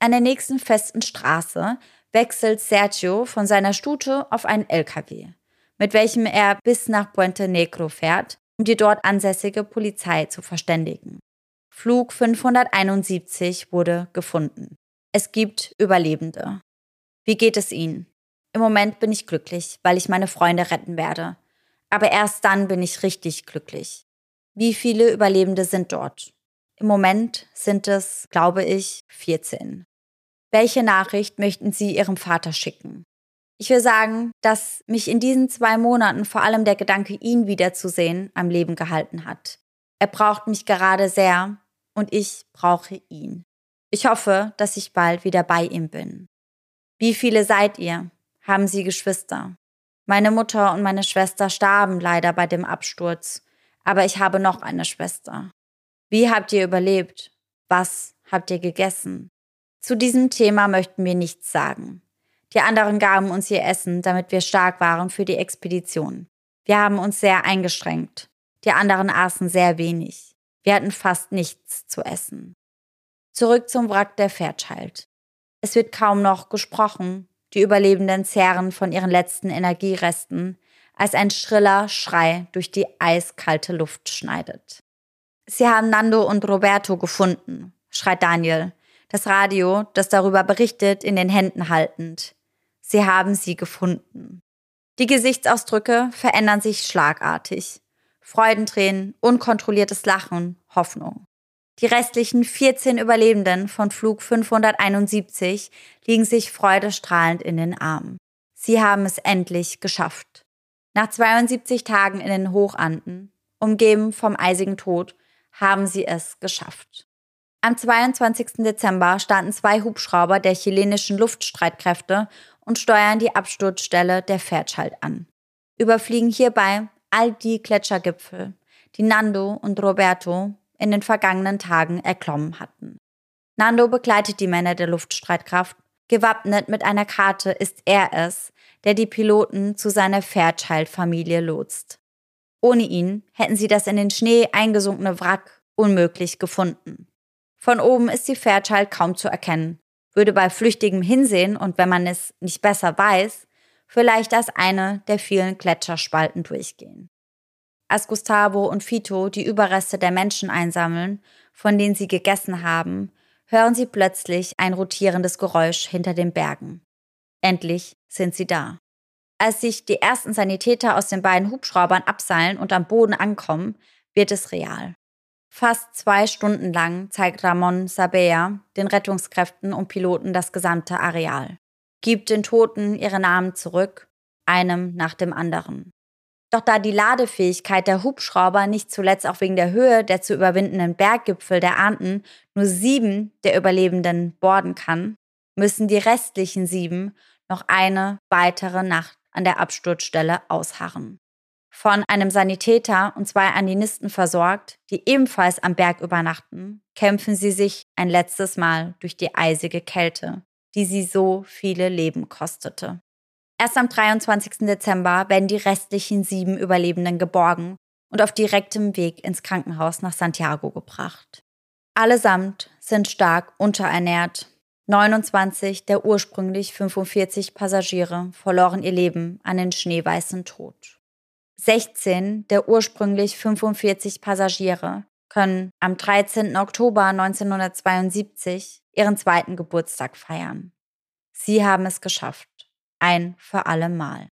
An der nächsten festen Straße wechselt Sergio von seiner Stute auf einen LKW, mit welchem er bis nach Puente Negro fährt, um die dort ansässige Polizei zu verständigen. Flug 571 wurde gefunden. Es gibt Überlebende. Wie geht es Ihnen? Im Moment bin ich glücklich, weil ich meine Freunde retten werde. Aber erst dann bin ich richtig glücklich. Wie viele Überlebende sind dort? Im Moment sind es, glaube ich, 14. Welche Nachricht möchten Sie Ihrem Vater schicken? Ich will sagen, dass mich in diesen zwei Monaten vor allem der Gedanke, ihn wiederzusehen, am Leben gehalten hat. Er braucht mich gerade sehr und ich brauche ihn. Ich hoffe, dass ich bald wieder bei ihm bin. Wie viele seid ihr? Haben Sie Geschwister? Meine Mutter und meine Schwester starben leider bei dem Absturz, aber ich habe noch eine Schwester. Wie habt ihr überlebt? Was habt ihr gegessen? Zu diesem Thema möchten wir nichts sagen. Die anderen gaben uns ihr Essen, damit wir stark waren für die Expedition. Wir haben uns sehr eingestrengt. Die anderen aßen sehr wenig. Wir hatten fast nichts zu essen. Zurück zum Wrack der Fairchild. Es wird kaum noch gesprochen, die Überlebenden zehren von ihren letzten Energieresten, als ein schriller Schrei durch die eiskalte Luft schneidet. Sie haben Nando und Roberto gefunden, schreit Daniel, das Radio, das darüber berichtet, in den Händen haltend. Sie haben sie gefunden. Die Gesichtsausdrücke verändern sich schlagartig. Freudentränen, unkontrolliertes Lachen, Hoffnung. Die restlichen 14 Überlebenden von Flug 571 liegen sich freudestrahlend in den Armen. Sie haben es endlich geschafft. Nach 72 Tagen in den Hochanden, umgeben vom eisigen Tod, haben sie es geschafft. Am 22. Dezember starten zwei Hubschrauber der chilenischen Luftstreitkräfte und steuern die Absturzstelle der Fairchild an. Überfliegen hierbei all die Gletschergipfel, die Nando und Roberto in den vergangenen Tagen erklommen hatten. Nando begleitet die Männer der Luftstreitkraft. Gewappnet mit einer Karte ist er es, der die Piloten zu seiner Fairchild-Familie lotst. Ohne ihn hätten sie das in den Schnee eingesunkene Wrack unmöglich gefunden. Von oben ist die Fairchild kaum zu erkennen, würde bei flüchtigem Hinsehen und wenn man es nicht besser weiß, vielleicht als eine der vielen Gletscherspalten durchgehen. Als Gustavo und Fito die Überreste der Menschen einsammeln, von denen sie gegessen haben, hören sie plötzlich ein rotierendes Geräusch hinter den Bergen. Endlich sind sie da. Als sich die ersten Sanitäter aus den beiden Hubschraubern abseilen und am Boden ankommen, wird es real. Fast zwei Stunden lang zeigt Ramon Sabea den Rettungskräften und Piloten das gesamte Areal, gibt den Toten ihre Namen zurück, einem nach dem anderen. Doch da die Ladefähigkeit der Hubschrauber nicht zuletzt auch wegen der Höhe der zu überwindenden Berggipfel der Anden nur sieben der Überlebenden borden kann, müssen die restlichen sieben noch eine weitere Nacht an der Absturzstelle ausharren. Von einem Sanitäter und zwei Andinisten versorgt, die ebenfalls am Berg übernachten, kämpfen sie sich ein letztes Mal durch die eisige Kälte, die sie so viele Leben kostete. Erst am 23. Dezember werden die restlichen sieben Überlebenden geborgen und auf direktem Weg ins Krankenhaus nach Santiago gebracht. Allesamt sind stark unterernährt. 29 der ursprünglich 45 Passagiere verloren ihr Leben an den schneeweißen Tod. 16 der ursprünglich 45 Passagiere können am 13. Oktober 1972 ihren zweiten Geburtstag feiern. Sie haben es geschafft ein für alle Mal.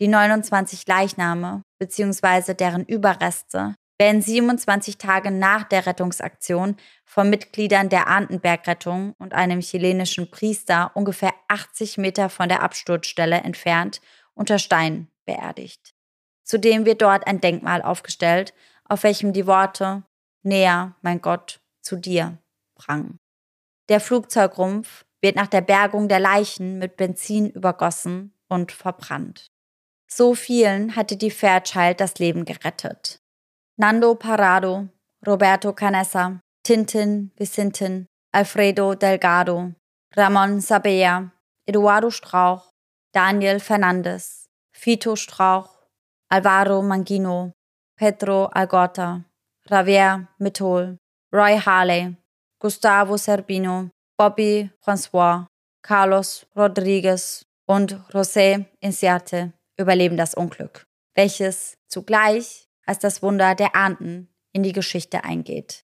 Die 29 Leichname bzw. deren Überreste werden 27 Tage nach der Rettungsaktion von Mitgliedern der Arndenbergrettung und einem chilenischen Priester ungefähr 80 Meter von der Absturzstelle entfernt unter Stein beerdigt. Zudem wird dort ein Denkmal aufgestellt, auf welchem die Worte Näher, mein Gott, zu dir prangen. Der Flugzeugrumpf wird nach der Bergung der Leichen mit Benzin übergossen und verbrannt. So vielen hatte die Fairchild das Leben gerettet. Nando Parado, Roberto Canessa, Tintin Vicintin, Alfredo Delgado, Ramon Sabea, Eduardo Strauch, Daniel Fernandes, Fito Strauch, Alvaro Mangino, Pedro Algota, Javier Mitol, Roy Harley, Gustavo Serbino, Bobby François, Carlos Rodriguez und José Inciarte überleben das Unglück, welches zugleich als das Wunder der Ahnten in die Geschichte eingeht.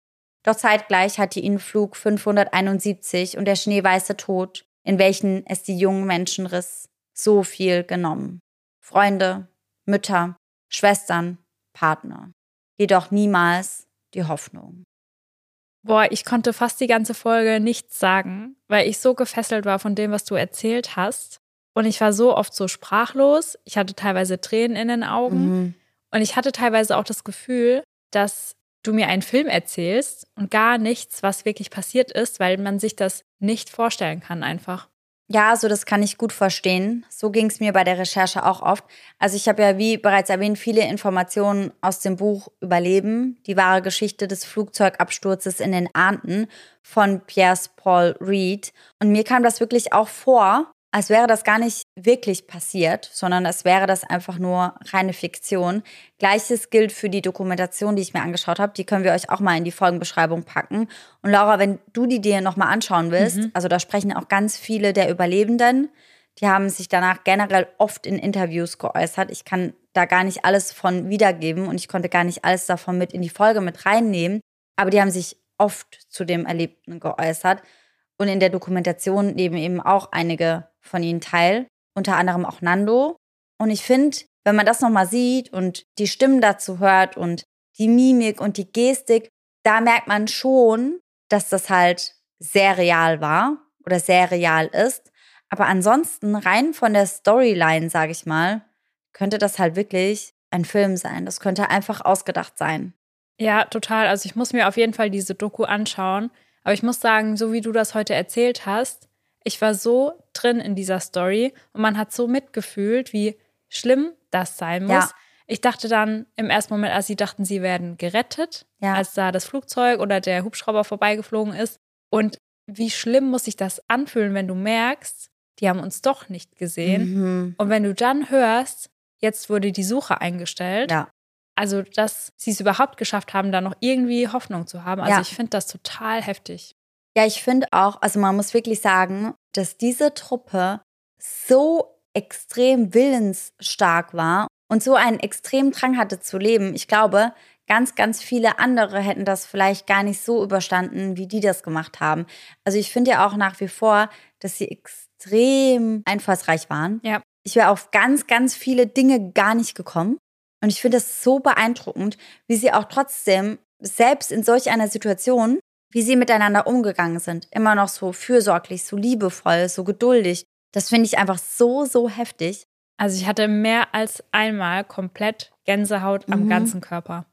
Doch zeitgleich hat die Influg 571 und der schneeweiße Tod, in welchen es die jungen Menschen riss, so viel genommen. Freunde, Mütter, Schwestern, Partner. Jedoch niemals die Hoffnung. Boah, ich konnte fast die ganze Folge nichts sagen, weil ich so gefesselt war von dem, was du erzählt hast. Und ich war so oft so sprachlos. Ich hatte teilweise Tränen in den Augen. Mhm. Und ich hatte teilweise auch das Gefühl, dass du mir einen Film erzählst und gar nichts, was wirklich passiert ist, weil man sich das nicht vorstellen kann einfach. Ja, also das kann ich gut verstehen. So ging es mir bei der Recherche auch oft. Also ich habe ja, wie bereits erwähnt, viele Informationen aus dem Buch Überleben, die wahre Geschichte des Flugzeugabsturzes in den Anden von Piers Paul Reed. Und mir kam das wirklich auch vor, als wäre das gar nicht wirklich passiert, sondern als wäre das einfach nur reine Fiktion. Gleiches gilt für die Dokumentation, die ich mir angeschaut habe. Die können wir euch auch mal in die Folgenbeschreibung packen. Und Laura, wenn du die dir nochmal anschauen willst, mhm. also da sprechen auch ganz viele der Überlebenden. Die haben sich danach generell oft in Interviews geäußert. Ich kann da gar nicht alles von wiedergeben und ich konnte gar nicht alles davon mit in die Folge mit reinnehmen. Aber die haben sich oft zu dem Erlebten geäußert. Und in der Dokumentation nehmen eben auch einige von ihnen teil, unter anderem auch Nando. Und ich finde, wenn man das nochmal sieht und die Stimmen dazu hört und die Mimik und die Gestik, da merkt man schon, dass das halt sehr real war oder sehr real ist. Aber ansonsten, rein von der Storyline, sage ich mal, könnte das halt wirklich ein Film sein. Das könnte einfach ausgedacht sein. Ja, total. Also ich muss mir auf jeden Fall diese Doku anschauen. Aber ich muss sagen, so wie du das heute erzählt hast, ich war so drin in dieser Story und man hat so mitgefühlt, wie schlimm das sein muss. Ja. Ich dachte dann im ersten Moment, als sie dachten, sie werden gerettet, ja. als da das Flugzeug oder der Hubschrauber vorbeigeflogen ist. Und wie schlimm muss sich das anfühlen, wenn du merkst, die haben uns doch nicht gesehen. Mhm. Und wenn du dann hörst, jetzt wurde die Suche eingestellt. Ja. Also, dass sie es überhaupt geschafft haben, da noch irgendwie Hoffnung zu haben. Also, ja. ich finde das total heftig. Ja, ich finde auch, also man muss wirklich sagen, dass diese Truppe so extrem willensstark war und so einen extremen Drang hatte zu leben. Ich glaube, ganz, ganz viele andere hätten das vielleicht gar nicht so überstanden, wie die das gemacht haben. Also ich finde ja auch nach wie vor, dass sie extrem einfallsreich waren. Ja. Ich wäre auf ganz, ganz viele Dinge gar nicht gekommen. Und ich finde das so beeindruckend, wie sie auch trotzdem selbst in solch einer Situation wie sie miteinander umgegangen sind. Immer noch so fürsorglich, so liebevoll, so geduldig. Das finde ich einfach so, so heftig. Also ich hatte mehr als einmal komplett Gänsehaut am mhm. ganzen Körper.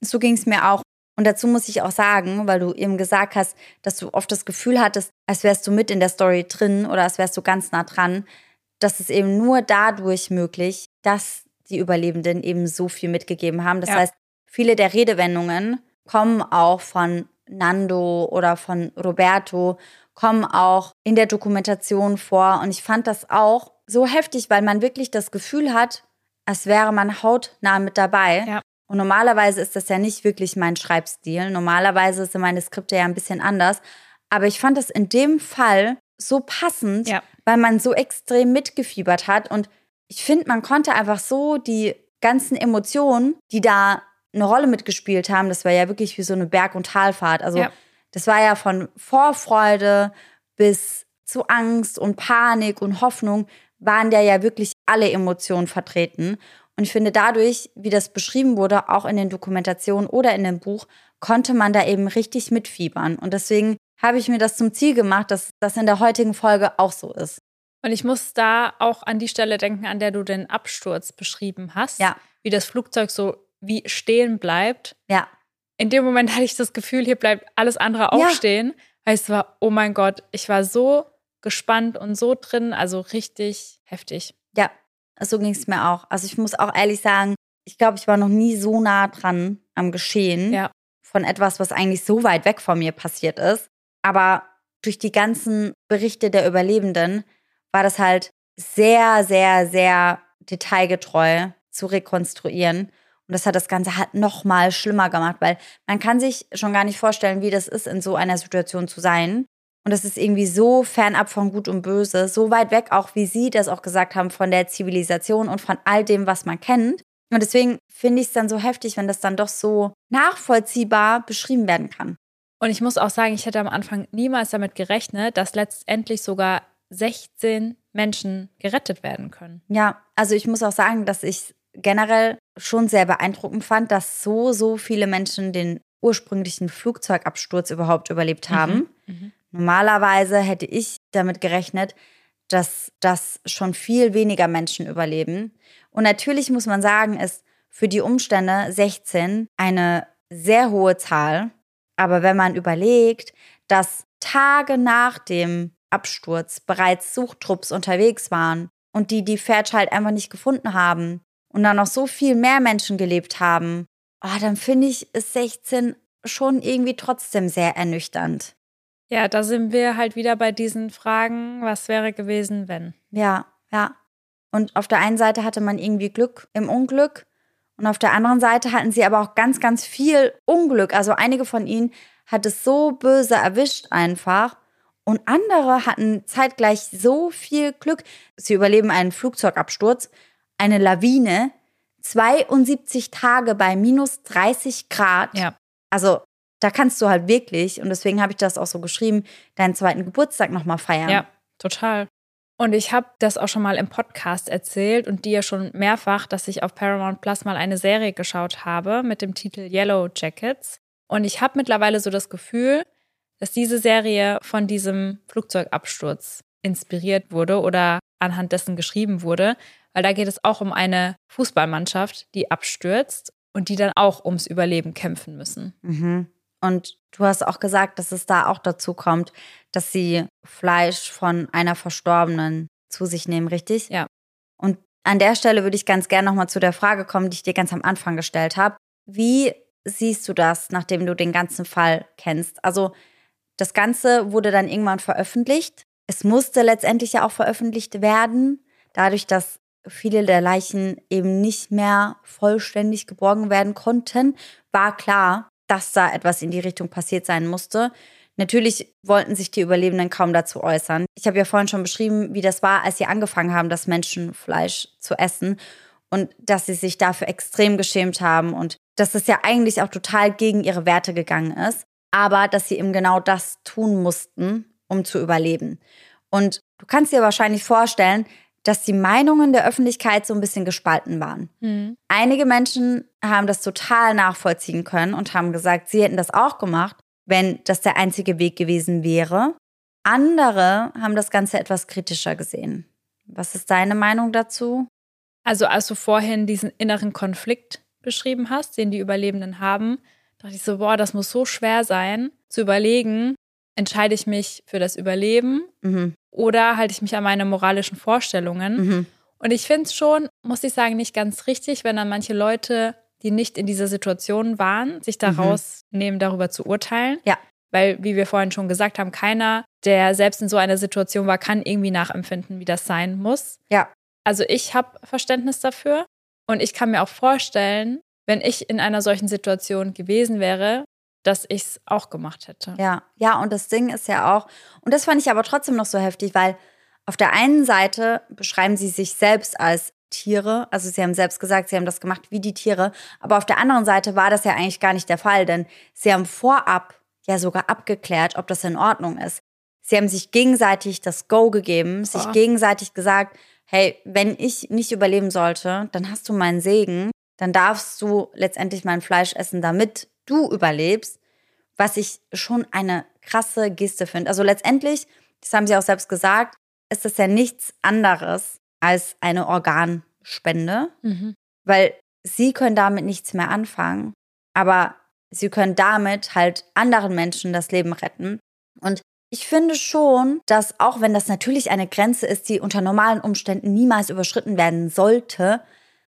So ging es mir auch. Und dazu muss ich auch sagen, weil du eben gesagt hast, dass du oft das Gefühl hattest, als wärst du mit in der Story drin oder als wärst du ganz nah dran, dass es eben nur dadurch möglich, dass die Überlebenden eben so viel mitgegeben haben. Das ja. heißt, viele der Redewendungen kommen auch von Nando oder von Roberto kommen auch in der Dokumentation vor. Und ich fand das auch so heftig, weil man wirklich das Gefühl hat, als wäre man hautnah mit dabei. Ja. Und normalerweise ist das ja nicht wirklich mein Schreibstil. Normalerweise sind meine Skripte ja ein bisschen anders. Aber ich fand das in dem Fall so passend, ja. weil man so extrem mitgefiebert hat. Und ich finde, man konnte einfach so die ganzen Emotionen, die da eine Rolle mitgespielt haben. Das war ja wirklich wie so eine Berg- und Talfahrt. Also ja. das war ja von Vorfreude bis zu Angst und Panik und Hoffnung, waren da ja wirklich alle Emotionen vertreten. Und ich finde dadurch, wie das beschrieben wurde, auch in den Dokumentationen oder in dem Buch, konnte man da eben richtig mitfiebern. Und deswegen habe ich mir das zum Ziel gemacht, dass das in der heutigen Folge auch so ist. Und ich muss da auch an die Stelle denken, an der du den Absturz beschrieben hast. Ja. Wie das Flugzeug so wie stehen bleibt. Ja. In dem Moment [LAUGHS] hatte ich das Gefühl, hier bleibt alles andere auch Ja. stehen. Weil es war, oh mein Gott, ich war so gespannt und so drin, also richtig heftig. Ja, so ging es mir auch. Also ich muss auch ehrlich sagen, ich glaube, ich war noch nie so nah dran am Geschehen Ja. von etwas, was eigentlich so weit weg von mir passiert ist. Aber durch die ganzen Berichte der Überlebenden war das halt sehr, sehr, sehr detailgetreu zu rekonstruieren. Und das hat das Ganze halt noch mal schlimmer gemacht, weil man kann sich schon gar nicht vorstellen, wie das ist, in so einer Situation zu sein. Und das ist irgendwie so fernab von Gut und Böse, so weit weg, auch wie Sie das auch gesagt haben, von der Zivilisation und von all dem, was man kennt. Und deswegen finde ich es dann so heftig, wenn das dann doch so nachvollziehbar beschrieben werden kann. Und ich muss auch sagen, ich hätte am Anfang niemals damit gerechnet, dass letztendlich sogar 16 Menschen gerettet werden können. Ja, also ich muss auch sagen, dass ich generell schon sehr beeindruckend fand, dass so, so viele Menschen den ursprünglichen Flugzeugabsturz überhaupt überlebt haben. Mhm. Normalerweise hätte ich damit gerechnet, dass das schon viel weniger Menschen überleben. Und natürlich muss man sagen, ist für die Umstände 16 eine sehr hohe Zahl. Aber wenn man überlegt, dass Tage nach dem Absturz bereits Suchtrupps unterwegs waren und die die Fairchild einfach nicht gefunden haben und dann noch so viel mehr Menschen gelebt haben, oh, dann finde ich, ist 16 schon irgendwie trotzdem sehr ernüchternd. Ja, da sind wir halt wieder bei diesen Fragen, was wäre gewesen, wenn? Ja, ja. Und auf der einen Seite hatte man irgendwie Glück im Unglück und auf der anderen Seite hatten sie aber auch ganz, ganz viel Unglück. Also einige von ihnen hat es so böse erwischt einfach und andere hatten zeitgleich so viel Glück. Sie überleben einen Flugzeugabsturz, eine Lawine, 72 Tage bei minus 30 Grad. Ja. Also da kannst du halt wirklich, und deswegen habe ich das auch so geschrieben, deinen zweiten Geburtstag nochmal feiern. Ja, total. Und ich habe das auch schon mal im Podcast erzählt und dir schon mehrfach, dass ich auf Paramount Plus mal eine Serie geschaut habe mit dem Titel Yellow Jackets. Und ich habe mittlerweile so das Gefühl, dass diese Serie von diesem Flugzeugabsturz inspiriert wurde oder anhand dessen geschrieben wurde, weil da geht es auch um eine Fußballmannschaft, die abstürzt und die dann auch ums Überleben kämpfen müssen. Mhm. Und du hast auch gesagt, dass es da auch dazu kommt, dass sie Fleisch von einer Verstorbenen zu sich nehmen, richtig? Ja. Und an der Stelle würde ich ganz gerne nochmal zu der Frage kommen, die ich dir ganz am Anfang gestellt habe. Wie siehst du das, nachdem du den ganzen Fall kennst? Also das Ganze wurde dann irgendwann veröffentlicht. Es musste letztendlich ja auch veröffentlicht werden, dadurch, dass viele der Leichen eben nicht mehr vollständig geborgen werden konnten, war klar, dass da etwas in die Richtung passiert sein musste. Natürlich wollten sich die Überlebenden kaum dazu äußern. Ich habe ja vorhin schon beschrieben, wie das war, als sie angefangen haben, das Menschenfleisch zu essen und dass sie sich dafür extrem geschämt haben und dass es ja eigentlich auch total gegen ihre Werte gegangen ist, aber dass sie eben genau das tun mussten, um zu überleben. Und du kannst dir wahrscheinlich vorstellen, dass die Meinungen der Öffentlichkeit so ein bisschen gespalten waren. Mhm. Einige Menschen haben das total nachvollziehen können und haben gesagt, sie hätten das auch gemacht, wenn das der einzige Weg gewesen wäre. Andere haben das Ganze etwas kritischer gesehen. Was ist deine Meinung dazu? Also als du vorhin diesen inneren Konflikt beschrieben hast, den die Überlebenden haben, dachte ich so, boah, das muss so schwer sein, zu überlegen, entscheide ich mich für das Überleben Mhm. oder halte ich mich an meine moralischen Vorstellungen. Mhm. Und ich finde es schon, muss ich sagen, nicht ganz richtig, wenn dann manche Leute, die nicht in dieser Situation waren, sich da Mhm. rausnehmen, darüber zu urteilen. Ja. Weil, wie wir vorhin schon gesagt haben, keiner, der selbst in so einer Situation war, kann irgendwie nachempfinden, wie das sein muss. Ja. Also ich habe Verständnis dafür und ich kann mir auch vorstellen, wenn ich in einer solchen Situation gewesen wäre, dass ich es auch gemacht hätte. Ja, ja, und das Ding ist ja auch, und das fand ich aber trotzdem noch so heftig, weil auf der einen Seite beschreiben sie sich selbst als Tiere, also sie haben selbst gesagt, sie haben das gemacht wie die Tiere, aber auf der anderen Seite war das ja eigentlich gar nicht der Fall, denn sie haben vorab ja sogar abgeklärt, ob das in Ordnung ist. Sie haben sich gegenseitig das Go gegeben, sich Boah. gegenseitig gesagt, hey, wenn ich nicht überleben sollte, dann hast du meinen Segen, dann darfst du letztendlich mein Fleisch essen, damit du überlebst, was ich schon eine krasse Geste finde. Also letztendlich, das haben sie auch selbst gesagt, ist das ja nichts anderes als eine Organspende, mhm. weil sie können damit nichts mehr anfangen, aber sie können damit halt anderen Menschen das Leben retten. Und ich finde schon, dass auch wenn das natürlich eine Grenze ist, die unter normalen Umständen niemals überschritten werden sollte,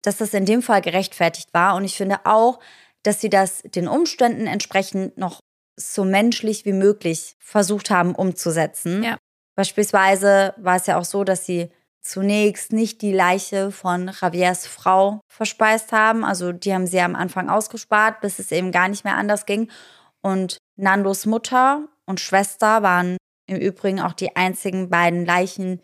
dass das in dem Fall gerechtfertigt war. Und ich finde auch, dass sie das den Umständen entsprechend noch so menschlich wie möglich versucht haben umzusetzen. Ja. Beispielsweise war es ja auch so, dass sie zunächst nicht die Leiche von Javiers Frau verspeist haben. Also die haben sie am Anfang ausgespart, bis es eben gar nicht mehr anders ging. Und Nandos Mutter und Schwester waren im Übrigen auch die einzigen beiden Leichen,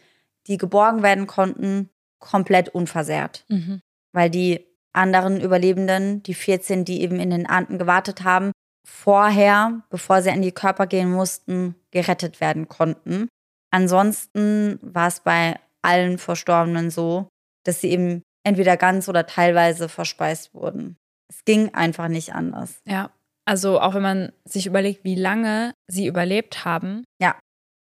die geborgen werden konnten, komplett unversehrt. Mhm. Weil die anderen Überlebenden, die 14, die eben in den Anden gewartet haben, vorher, bevor sie an die Körper gehen mussten, gerettet werden konnten. Ansonsten war es bei allen Verstorbenen so, dass sie eben entweder ganz oder teilweise verspeist wurden. Es ging einfach nicht anders. Ja, also auch wenn man sich überlegt, wie lange sie überlebt haben. Ja.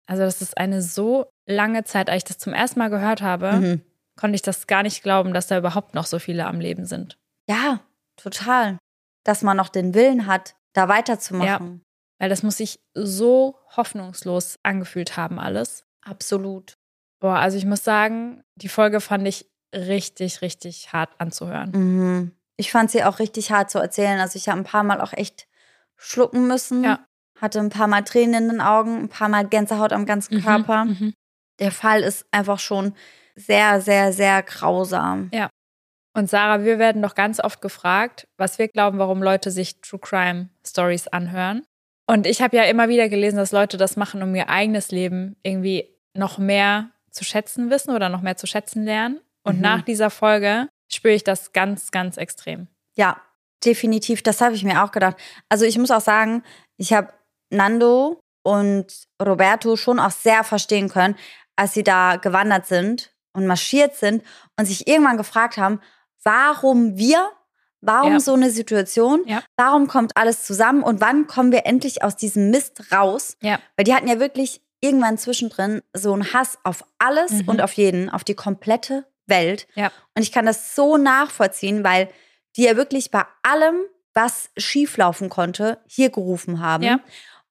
Also das ist eine so lange Zeit, als ich das zum ersten Mal gehört habe, mhm. Konnte ich das gar nicht glauben, dass da überhaupt noch so viele am Leben sind. Ja, total. Dass man noch den Willen hat, da weiterzumachen. Ja, weil das muss sich so hoffnungslos angefühlt haben, alles. Absolut. Boah, also ich muss sagen, die Folge fand ich richtig, richtig hart anzuhören. Mhm. Ich fand sie auch richtig hart zu erzählen. Also ich habe ein paar Mal auch echt schlucken müssen. Ja. Hatte ein paar Mal Tränen in den Augen, ein paar Mal Gänsehaut am ganzen mhm, Körper. Mhm, Der Fall ist einfach schon sehr, sehr, sehr grausam. Ja. Und Sarah, wir werden doch ganz oft gefragt, was wir glauben, warum Leute sich True Crime Stories anhören. Und ich habe ja immer wieder gelesen, dass Leute das machen, um ihr eigenes Leben irgendwie noch mehr zu schätzen wissen oder noch mehr zu schätzen lernen. Und mhm. nach dieser Folge spüre ich das ganz, ganz extrem. Ja, definitiv. Das habe ich mir auch gedacht. Also ich muss auch sagen, ich habe Nando und Roberto schon auch sehr verstehen können, als sie da gewandert sind und marschiert sind und sich irgendwann gefragt haben, warum wir, warum ja. so eine Situation, ja. warum kommt alles zusammen und wann kommen wir endlich aus diesem Mist raus? Ja. Weil die hatten ja wirklich irgendwann zwischendrin so einen Hass auf alles mhm. und auf jeden, auf die komplette Welt. Und ich kann das so nachvollziehen, weil die ja wirklich bei allem, was schieflaufen konnte, hier gerufen haben.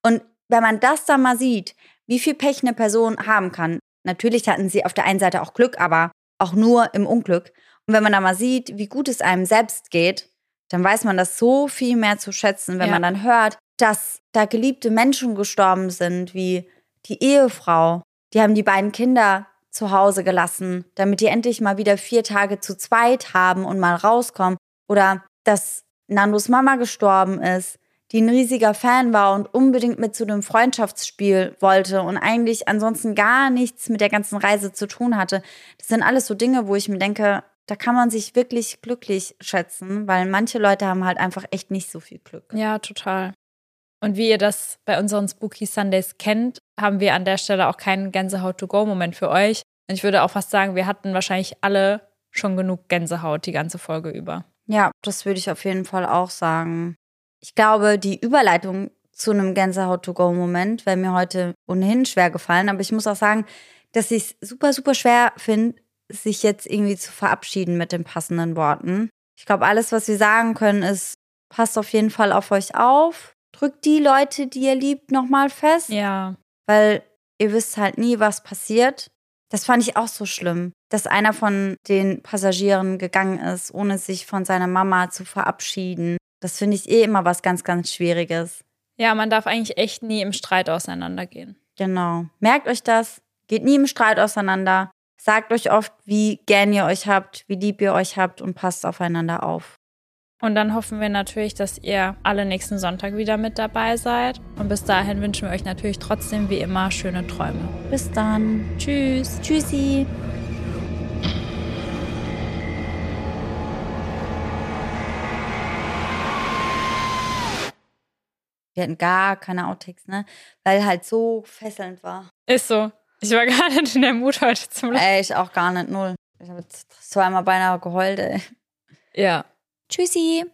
Und wenn man das dann mal sieht, wie viel Pech eine Person haben kann, natürlich hatten sie auf der einen Seite auch Glück, aber auch nur im Unglück. Und wenn man da mal sieht, wie gut es einem selbst geht, dann weiß man das so viel mehr zu schätzen, wenn ja. man dann hört, dass da geliebte Menschen gestorben sind, wie die Ehefrau. Die haben die beiden Kinder zu Hause gelassen, damit die endlich mal wieder vier Tage zu zweit haben und mal rauskommen. Oder dass Nandos Mama gestorben ist, die ein riesiger Fan war und unbedingt mit zu dem Freundschaftsspiel wollte und eigentlich ansonsten gar nichts mit der ganzen Reise zu tun hatte. Das sind alles so Dinge, wo ich mir denke, da kann man sich wirklich glücklich schätzen, weil manche Leute haben halt einfach echt nicht so viel Glück. Ja, total. Und wie ihr das bei unseren Spooky Sundays kennt, haben wir an der Stelle auch keinen Gänsehaut-to-go-Moment für euch. Und ich würde auch fast sagen, wir hatten wahrscheinlich alle schon genug Gänsehaut die ganze Folge über. Ja, das würde ich auf jeden Fall auch sagen. Ich glaube, die Überleitung zu einem Gänsehaut-to-go-Moment wäre mir heute ohnehin schwer gefallen. Aber ich muss auch sagen, dass ich es super, super schwer finde, sich jetzt irgendwie zu verabschieden mit den passenden Worten. Ich glaube, alles, was wir sagen können, ist, passt auf jeden Fall auf euch auf. Drückt die Leute, die ihr liebt, nochmal fest. Ja. Weil ihr wisst halt nie, was passiert. Das fand ich auch so schlimm, dass einer von den Passagieren gegangen ist, ohne sich von seiner Mama zu verabschieden. Das finde ich eh immer was ganz, ganz Schwieriges. Ja, man darf eigentlich echt nie im Streit auseinandergehen. Genau. Merkt euch das. Geht nie im Streit auseinander. Sagt euch oft, wie gern ihr euch habt, wie lieb ihr euch habt und passt aufeinander auf. Und dann hoffen wir natürlich, dass ihr alle nächsten Sonntag wieder mit dabei seid. Und bis dahin wünschen wir euch natürlich trotzdem wie immer schöne Träume. Bis dann. Tschüss. Tschüssi. Wir hatten gar keine Outtakes, ne? Weil halt so fesselnd war. Ist so. Ich war gar nicht in der Mut heute zum Lachen. Ey, ich auch gar nicht, null. Ich habe zweimal beinahe geheult, ey. Ja. Tschüssi.